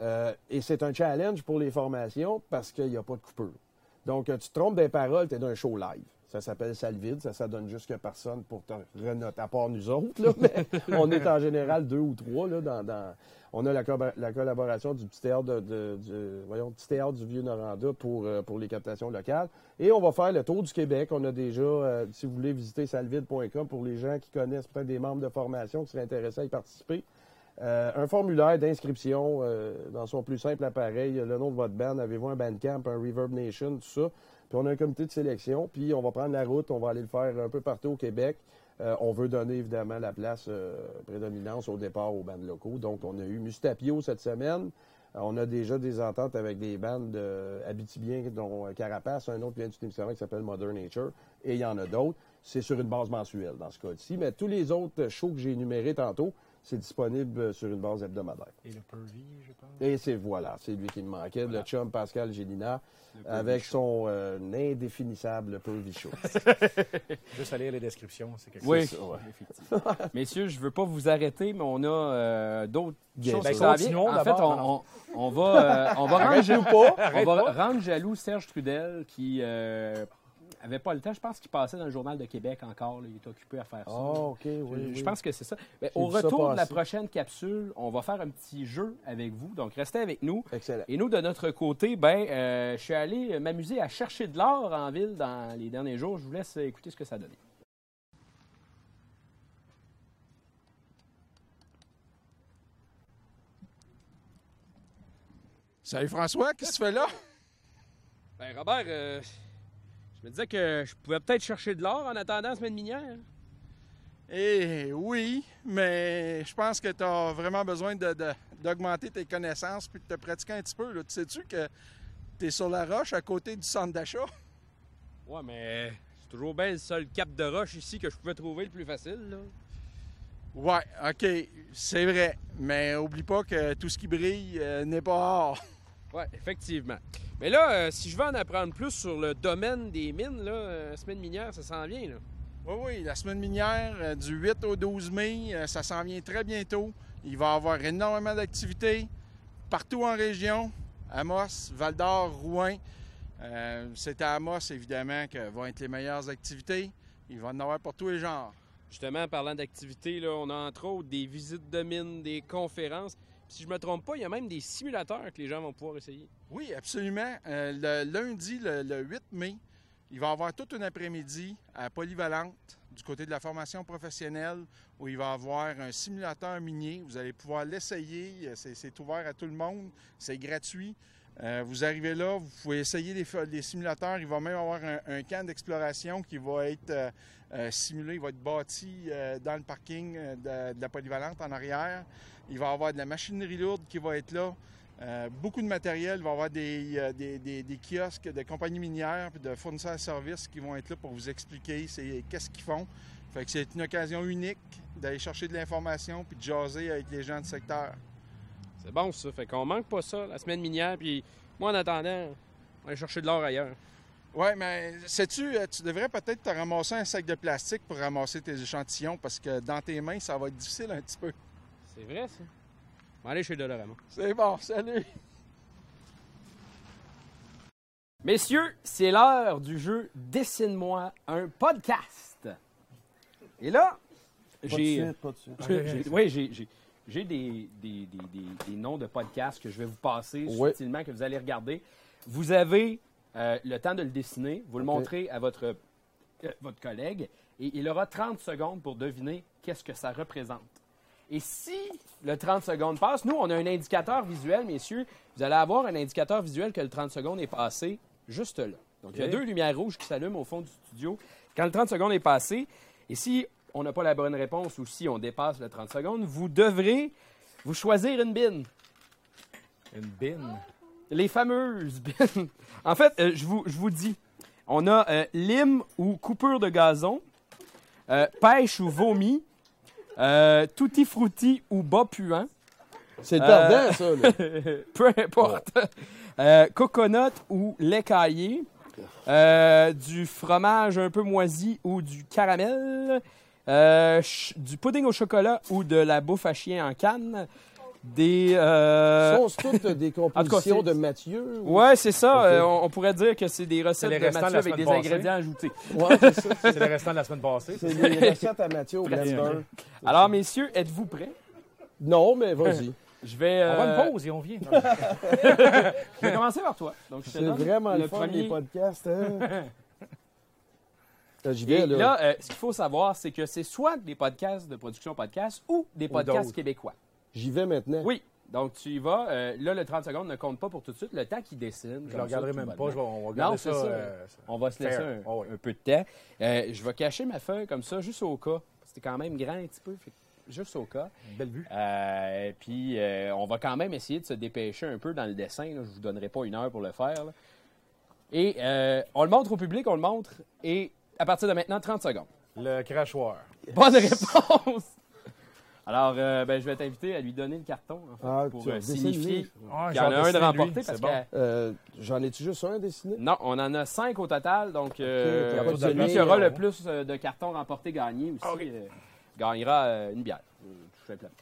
Euh, et c'est un challenge pour les formations parce qu'il n'y a pas de coupure. Donc, tu te trompes des paroles, tu es dans un show live. Ça s'appelle salle vide, ça, ça donne juste que personne pour te renoter, à part nous autres. là, mais on est en général deux ou trois. Là, dans, dans- on a la, co- la collaboration du petit théâtre, de, de- du, voyons, petit théâtre du Vieux-Noranda pour, euh, pour les captations locales. Et on va faire le tour du Québec. On a déjà, euh, si vous voulez visiter salvide.com pour les gens qui connaissent peut-être des membres de formation qui seraient intéressés à y participer. Euh, un formulaire d'inscription euh, dans son plus simple appareil, le nom de votre band, avez-vous un Bandcamp, un Reverb Nation, tout ça. Puis on a un comité de sélection, puis on va prendre la route, on va aller le faire un peu partout au Québec. Euh, on veut donner évidemment la place euh, prédominance au départ aux bandes locaux. Donc on a eu Mustapio cette semaine. Euh, on a déjà des ententes avec des bandes euh, habitibiens, dont Carapace, un autre vient du Témiscamingue qui s'appelle Modern Nature, et il y en a d'autres. C'est sur une base mensuelle dans ce cas-ci. Mais tous les autres shows que j'ai énumérés tantôt, c'est disponible euh, sur une base hebdomadaire. Et le Pervy, je pense? Et c'est voilà, c'est lui qui me manquait, le chum Pascal Gélina, avec Show. son euh, indéfinissable Pervy Show. Juste à lire les descriptions, c'est quelque Oui, chose. effectivement. Messieurs, je veux pas vous arrêter, mais on a euh, d'autres Bien choses qui Ben, continuons. En fait, on, alors. on- on va, euh, on va rendre jaloux pas, on va pas. rendre jaloux Serge Trudel qui euh, avait pas le temps. Je pense qu'il passait dans le Journal de Québec encore. là. Il était occupé à faire ça. Ah, OK, oui, Je, pense que c'est ça. Au retour de la prochaine capsule, on va faire un petit jeu avec vous. Donc, restez avec nous. Excellent. Et nous, de notre côté, ben, euh, je suis allé m'amuser à chercher de l'or en ville dans les derniers jours. Je vous laisse écouter ce que ça a donné. Salut François, qu'est-ce que tu fais là? Ben, Robert, euh, je me disais que je pouvais peut-être chercher de l'or en attendant la semaine minière. Eh oui, mais je pense que tu as vraiment besoin de- de- d'augmenter tes connaissances puis de te pratiquer un petit peu. là. Tu sais-tu que tu es sur la roche à côté du centre d'achat? Ouais, mais c'est toujours bien le seul cap de roche ici que je pouvais trouver le plus facile. Là. Ouais, OK, c'est vrai. Mais oublie pas que tout ce qui brille euh, n'est pas or. Ouais, effectivement. Mais là, euh, si je veux en apprendre plus sur le domaine des mines, là, euh, semaine minière, ça s'en vient. Là. Oui, oui, la semaine minière, euh, du 8 au 12 mai, euh, ça s'en vient très bientôt. Il va y avoir énormément d'activités partout en région. Amos, Val-d'Or, Rouen. C'est à Amos, évidemment, que vont être les meilleures activités. Il va y en avoir pour tous les genres. Justement, en parlant d'activités, on a entre autres des visites de mines, des conférences. Si je me trompe pas, il y a même des simulateurs que les gens vont pouvoir essayer. Oui, absolument. Euh, le lundi, le, le 8 mai, il va y avoir toute une après-midi à Polyvalente du côté de la formation professionnelle où il va y avoir un simulateur minier. Vous allez pouvoir l'essayer. Euh, C'est ouvert à tout le monde. C'est gratuit. Euh, vous arrivez là, vous pouvez essayer les, simulateurs. Il va même avoir un, camp d'exploration qui va être simulé. Il va être bâti dans le parking de la polyvalente en arrière. Il va y avoir de la machinerie lourde qui va être là. Euh, beaucoup de matériel. Il va y avoir des, euh, des, des- des kiosques de compagnies minières puis de fournisseurs de services qui vont être là pour vous expliquer qu'est-ce qu'ils font. Fait que c'est une occasion unique d'aller chercher de l'information puis de jaser avec les gens du secteur. C'est bon, ça. Fait qu'on manque pas ça, la semaine minière. Puis moi, en attendant, on va aller chercher de l'or ailleurs. Oui, mais sais-tu, euh, tu devrais peut-être te ramasser un sac de plastique pour ramasser tes échantillons parce que dans tes mains, ça va être difficile un petit peu. C'est vrai, ça. On va aller chez Dolorama. C'est bon, salut! Messieurs, c'est l'heure du jeu Dessine-moi un podcast. Et là, Pas j'ai. de suite, pas de suite. j'ai- j'ai- Oui, j'ai- j'ai. Des, des- des- des- des noms de podcasts que je vais vous passer Ouais. subtilement, que vous allez regarder. Vous avez euh, le temps de le dessiner, vous le montrez à votre, euh, votre collègue, et il aura 30 secondes pour deviner qu'est-ce que ça représente. Et si le 30 secondes passe, nous, on a un indicateur visuel, messieurs. Vous allez avoir un indicateur visuel que le 30 secondes est passé juste là. Donc, il y a deux lumières rouges qui s'allument au fond du studio quand le 30 secondes est passé. Et si on n'a pas la bonne réponse ou si on dépasse le 30 secondes, vous devrez vous choisir une bine. Une bine? Les fameuses bines. En fait, euh, je, vous, je vous dis, on a euh, lime ou coupure de gazon, euh, pêche ou vomi, euh, tutti frutti ou bas puant. C'est tardant, ça, là. Peu importe. Euh, coconut ou lait caillé. Euh, du fromage un peu moisi ou du caramel. Euh, ch- du pudding au chocolat ou de la bouffe à chien en canne. Des. euh, Sont toutes des en tout cas, compositions c'est- de Mathieu? ou- Ouais, c'est ça. Euh, on, on pourrait dire que c'est des recettes de Mathieu la avec des semaine passée. ingrédients ajoutés. Ouais, c'est ça. C'est le restant de la semaine passée. C'est des recettes à Mathieu au blender. Alors, messieurs, êtes-vous prêts? Non, mais vas-y. Je vais. On va euh, une pause et on vient. je vais commencer par toi. C'est vraiment le, le fun, premier. podcasts. Hein? Là, J'y Et vais, là, là. euh, ce qu'il faut savoir, c'est que c'est soit des podcasts de production podcast ou des Ou podcasts québécois. J'y vais maintenant. Oui. Donc, tu y vas. Euh, là, le 30 secondes ne compte pas pour tout de suite. Le temps qu'il dessine. Je le regarderai même pas. Je vais, bonnement. on va regarder Non, ça. euh, On va se laisser un, Ah oui. un peu de temps. Euh, je vais cacher ma feuille comme ça, juste au cas. C'était quand même grand un petit peu. fait juste au cas. Belle vue. Euh, puis, euh, on va quand même essayer de se dépêcher un peu dans le dessin. là. Je vous donnerai pas une heure pour le faire. là. Et euh, on le montre au public, on le montre. Et à partir de maintenant, 30 secondes. Le crachoir. Bonne réponse! Alors, euh, ben, je vais t'inviter à lui donner le carton en fait, Ah, pour tu euh, signifier. Ah, qu'il y en a un de remporté. c'est Parce bon. que, Euh, J'en ai-tu juste un dessiné? non, on en a cinq au total. Donc, euh, Ok, celui qui aura le plus de cartons remportés gagné aussi Ok. euh, gagnera euh, une bière. tout simplement.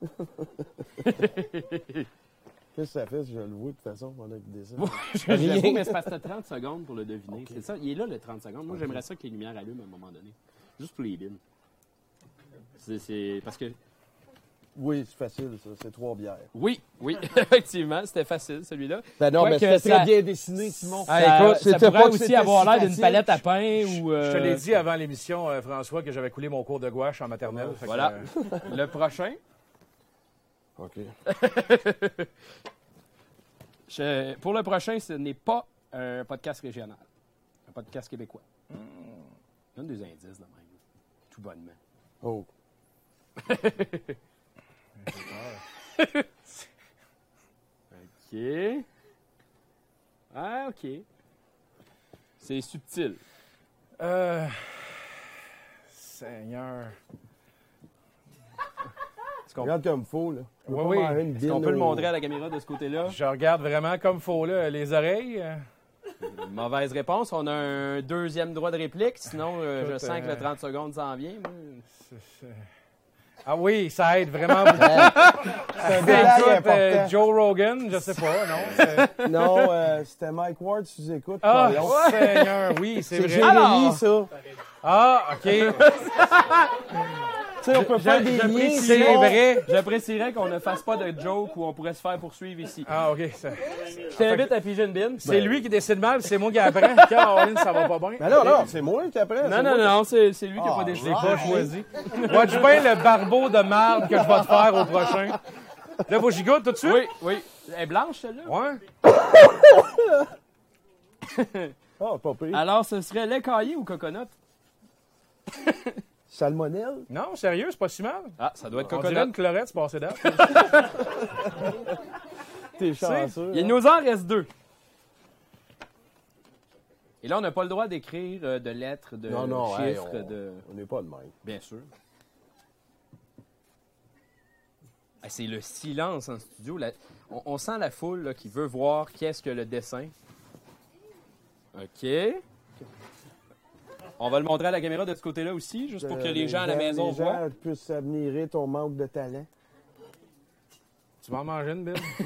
Qu'est-ce que ça fait si je le vois de toute façon pendant qu'il dessine? Je l'avoue, mais c'est parce que t'as 30 secondes pour le deviner. C'est ça, il est là le 30 secondes. Moi, j'aimerais ça que les lumières allument à un moment donné. Juste pour les bines. C'est- C'est parce que Oui, c'est facile, ça. C'est trois bières. Oui, oui, effectivement, c'était facile celui-là. Ben non, mais c'était ça- très bien dessiné, Simon. Ah, Ça- écoute, ça c'était pourrait pas aussi c'était avoir si l'air d'une facile. palette à pain ou. Je te euh, l'ai dit avant l'émission, euh, François, que j'avais coulé mon cours de gouache en maternelle. que, Voilà. euh, Le prochain? OK. Je- pour le prochain, ce n'est pas un podcast régional. Un podcast québécois. Donne des indices de même. Tout bonnement. Oh. OK. Ah, OK. C'est subtil. euh, Seigneur. Regarde comme faux, là. Oui, oui. Est-ce qu'on peut le montrer à la caméra de ce côté-là? Je regarde vraiment comme faut, là, les oreilles. euh, Mauvaise réponse. On a un deuxième droit de réplique. Sinon, euh, je sens que euh, le 30 secondes s'en vient. Ah oui, ça aide vraiment beaucoup. C'est un détail Écoute, euh. Joe Rogan, je sais pas, non? Non, euh, c'était Mike Ward, si tu écoutes. Ah, pardon. Seigneur, oui, c'est C'est vrai. Jérémy, Alors? ça. Ah, OK. sais, on peut faire des liens. J'apprécierais- C'est vrai. J'apprécierais qu'on ne fasse pas de joke où on pourrait se faire poursuivre ici. Ah, OK. ça- Je t'invite à piger une bine. C'est lui qui décide mal, c'est moi qui apprends. Caroline, ça va pas bien. Ben non, non, c'est moi qui apprends. Non, non, non, c'est c'est lui qui a Ah, pas Je décidé. l'ai pas choisi. Watch bien le barbeau de marde que je vais te faire au prochain. Là, faut que j'y goûte tout de suite? Oui, oui. Elle est blanche, celle-là? Ouais. Ah, pas pire. Alors, ce serait lait caillé ou coconut? Salmonelle? Non, sérieux, c'est pas si mal. Ah, ça doit être On dirait coconut. une chlorette, c'est passé date. T'es chanceux. Il hein? nous en reste deux. Et là, on n'a pas le droit d'écrire euh, de lettres, de Non, non, hey, chiffres, on- de... On n'est pas de même. Bien sûr. Ah, C'est le silence en studio. La- On, on sent la foule là, qui veut voir qu'est-ce que le dessin. OK. On va le montrer à la caméra de ce côté-là aussi, juste pour que Euh, les gens à la maison les voient. gens puissent admirer ton manque de talent. Tu vas en manger une, Bill?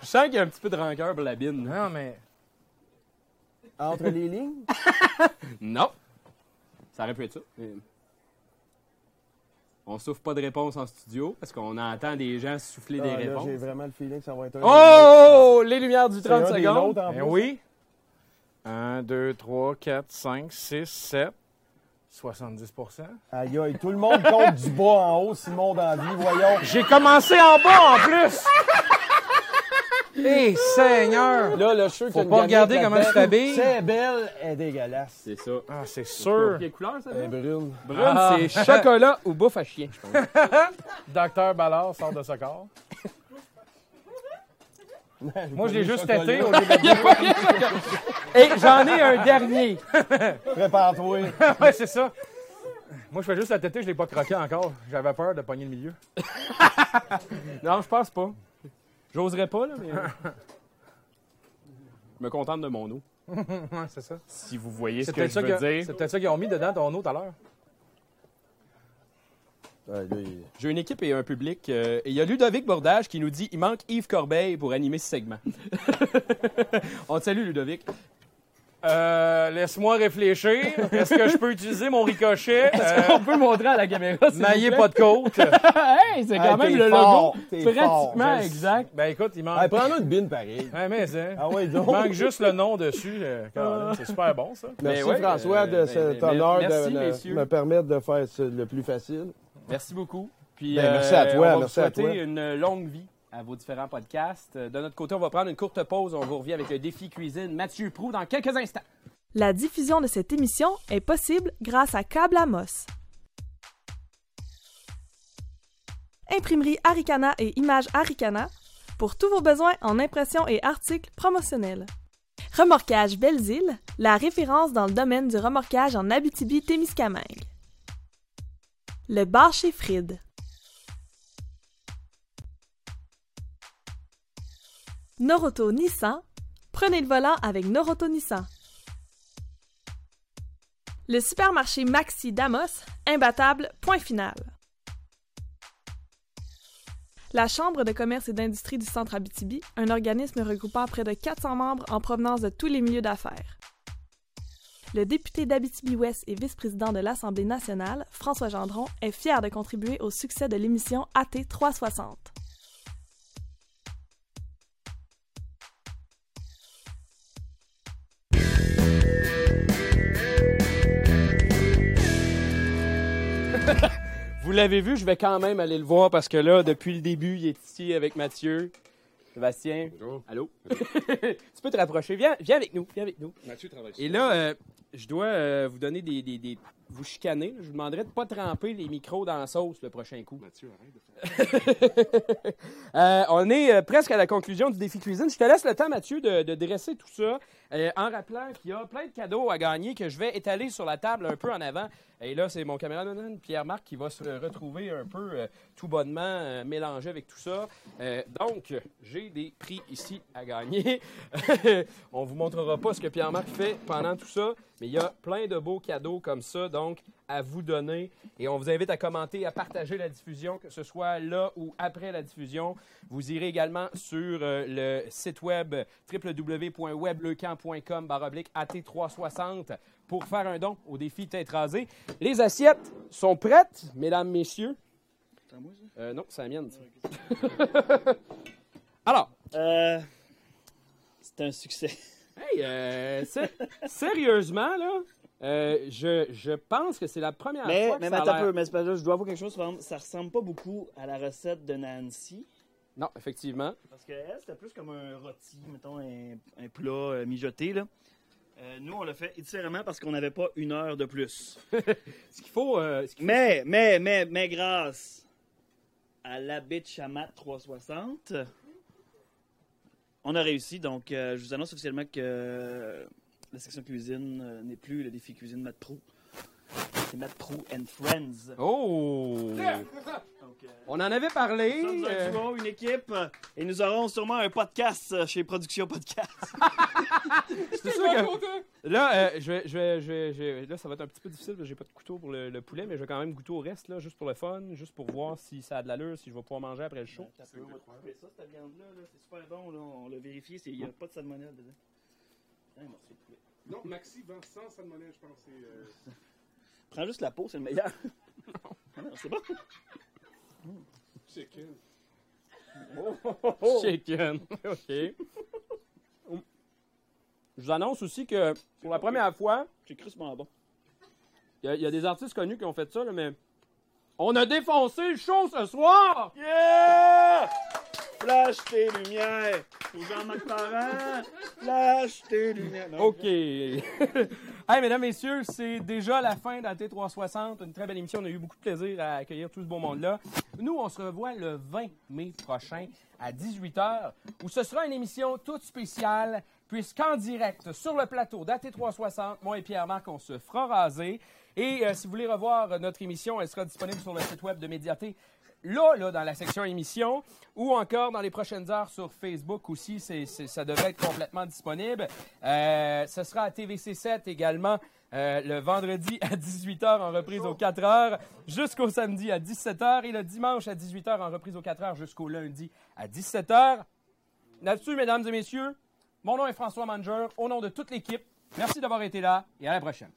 Je sens qu'il y a un petit peu de rancœur pour la bine. Non, mais. Entre les lignes? Non. Ça aurait pu être ça. mais- On souffle pas de réponse en studio parce qu'on entend des gens souffler des Ah, là, réponses. J'ai vraiment le feeling que ça va être un. Oh! Les lumières du C'est 30 un des secondes. Ben oui. 1, 2, 3, 4, 5, 6, 7. 70% Aïe, aïe, tout le monde compte du bas en haut, Simon dans la vie, voyons. J'ai commencé en bas en plus! Hé, Seigneur! Là, le cheveu Faut pas regarder comment tu t'habilles. C'est belle, elle est dégueulasse. C'est ça. Ah, c'est sûr. Quelle couleur, ça? Elle brune. Brune, Ah. c'est chocolat ou bouffe à chien, je pense. Docteur Ballard sort de ce corps. Moi, je l'ai juste têté au lieu de Et j'en ai un dernier. Prépare-toi. ouais, c'est ça. Moi, je fais juste la têter, je l'ai pas croqué encore. J'avais peur de pogner le milieu. Non, je pense pas. J'oserais pas, là, mais. Je me contente de mon eau. ouais, c'est ça. Si vous voyez ce C'est que peut-être je ça veux qu'ils ont- dire. c'est peut-être ça qu'ils ont mis dedans ton eau tout à l'heure. J'ai une équipe et un public. euh, et il y a Ludovic Bordage qui nous dit il manque Yves Corbeil pour animer ce segment. On te salue, Ludovic. Euh, laisse-moi réfléchir. Est-ce que je peux utiliser mon ricochet? Est-ce qu'on peut montrer à la caméra? plaît? pas de côte. hey, c'est quand Hey, même le fort, logo. Pratiquement fort. exact. Ben écoute, il manque. Hey, prends-nous une bine pareil. Ouais, mais c'est. Ah ouais, Il manque juste le nom dessus. euh, Caroline. c'est super bon, ça. Merci Ben ouais, François euh, de ben, cet ben, honneur de me- permettre de faire ce- le plus facile. Merci beaucoup. Puis, Ben, merci à toi, on va merci vous à souhaiter toi. une longue vie à vos différents podcasts. Euh, De notre côté, on va prendre une courte pause. On vous revient avec le défi cuisine Mathieu Prou dans quelques instants. La diffusion de cette émission est possible grâce à Câble Amos. Imprimerie Aricana et Images Aricana pour tous vos besoins en impression et articles promotionnels. Remorquage Belles-Îles, la référence dans le domaine du remorquage en Abitibi-Témiscamingue. Le bar chez Fried. Noroto Nissan, prenez le volant avec Noroto Nissan. Le supermarché Maxi Damos, imbattable, point final. La Chambre de commerce et d'industrie du Centre Abitibi, un organisme regroupant près de 400 membres en provenance de tous les milieux d'affaires. Le député d'Abitibi-Ouest et vice-président de l'Assemblée nationale, François Gendron, est fier de contribuer au succès de l'émission AT 360. Vous l'avez vu, je vais quand même aller le voir parce que là, depuis le début, il est ici avec Mathieu. Sébastien. Allô? tu peux te rapprocher. Viens, viens avec nous. Viens avec nous. Mathieu travaille Et là, euh, je dois euh, vous donner des, des- des- Vous chicaner. Je vous demanderai de ne pas tremper les micros dans la sauce le prochain coup. Mathieu, arrête de faire Euh, on est euh, presque à la conclusion du défi cuisine. Je te laisse le temps, Mathieu, de, de dresser tout ça euh, en rappelant qu'il y a plein de cadeaux à gagner que je vais étaler sur la table un peu en avant. Et là, c'est mon caméraman Pierre-Marc qui va se retrouver un peu euh, tout bonnement mélangé avec tout ça. Donc, j'ai des prix ici à gagner. on vous montrera pas ce que Pierre-Marc fait pendant tout ça, mais il y a plein de beaux cadeaux comme ça. donc à vous donner. Et on vous invite à commenter, à partager la diffusion, que ce soit là ou après la diffusion. Vous irez également sur euh, le site web www.webleucamp.com baroblique AT360 pour faire un don au défi tête rasée. Les assiettes sont prêtes, mesdames, messieurs? C'est à moi, ça? Euh, non, c'est la mienne. ça. Alors. Euh, c'est un succès. Hey, euh, sé- sérieusement, là, euh, je, je pense que c'est la première Mais, fois que mais ça a attends un l'air- peu, mais c'est pas là, je dois avouer quelque chose. Ça ressemble pas beaucoup à la recette de Nancy. Non, effectivement. Parce qu'elle, c'était plus comme un rôti, mettons, un, un plat euh, mijoté. Là. Euh, nous, on l'a fait différemment parce qu'on n'avait pas une heure de plus. ce qu'il faut. euh, mais, mais, mais, mais, grâce à l'abbé de Chamat 360, on a réussi. Donc, euh, je vous annonce officiellement que euh, la section cuisine euh, n'est plus le défi cuisine Matt Pro. C'est Matt Pro and Friends. Oh! Donc, euh, On en avait parlé. Nous sommes un euh, duo, une équipe, euh, et nous aurons sûrement un podcast euh, chez Production Podcast. C'est sûr que là, euh, je vais, je vais- je vais- je vais- là, ça va être un petit peu difficile parce que j'ai pas de couteau pour le, le poulet, mais je vais quand même goûter au reste, là, juste pour le fun, juste pour voir si ça a de l'allure, si je vais pouvoir manger après le show. Ça, ça, cette viande-là, là, c'est super bon. Là. On l'a vérifié, il n'y a pas de salmonelle dedans. Un morceau de poulet. Non, Maxi vend sans salmonelle, je pense. c'est, euh, Prends juste la peau, c'est le meilleur. Ah non, c'est bon. Chicken. Chicken. OK. Je vous annonce aussi que pour la première fois, C'est crissement bon. il y, y a des artistes connus qui ont fait ça, là, mais on a défoncé le show ce soir! Yeah! Flash tes lumières! Pour Jean-Marc Parent, flash tes lumières. Non, OK. hey, mesdames, messieurs, c'est déjà la fin de la T360. Une très belle émission. On a eu beaucoup de plaisir à accueillir tout ce beau monde-là. Nous, on se revoit le 20 mai prochain à 18h, où ce sera une émission toute spéciale, puisqu'en direct, sur le plateau d'AT360, moi et Pierre-Marc, on se fera raser. Et euh, si vous voulez revoir notre émission, elle sera disponible sur le site web de Médiaté là, là, dans la section émission, ou encore dans les prochaines heures sur Facebook aussi, ça devrait être complètement disponible. Euh, ce sera à TVC7 également euh, le vendredi à 18h en reprise aux 4h, jusqu'au samedi à 17h, et le dimanche à 18h en reprise aux 4h jusqu'au lundi à 17h. Là-dessus, mesdames et messieurs, mon nom est François Manger, au nom de toute l'équipe, merci d'avoir été là, et à la prochaine.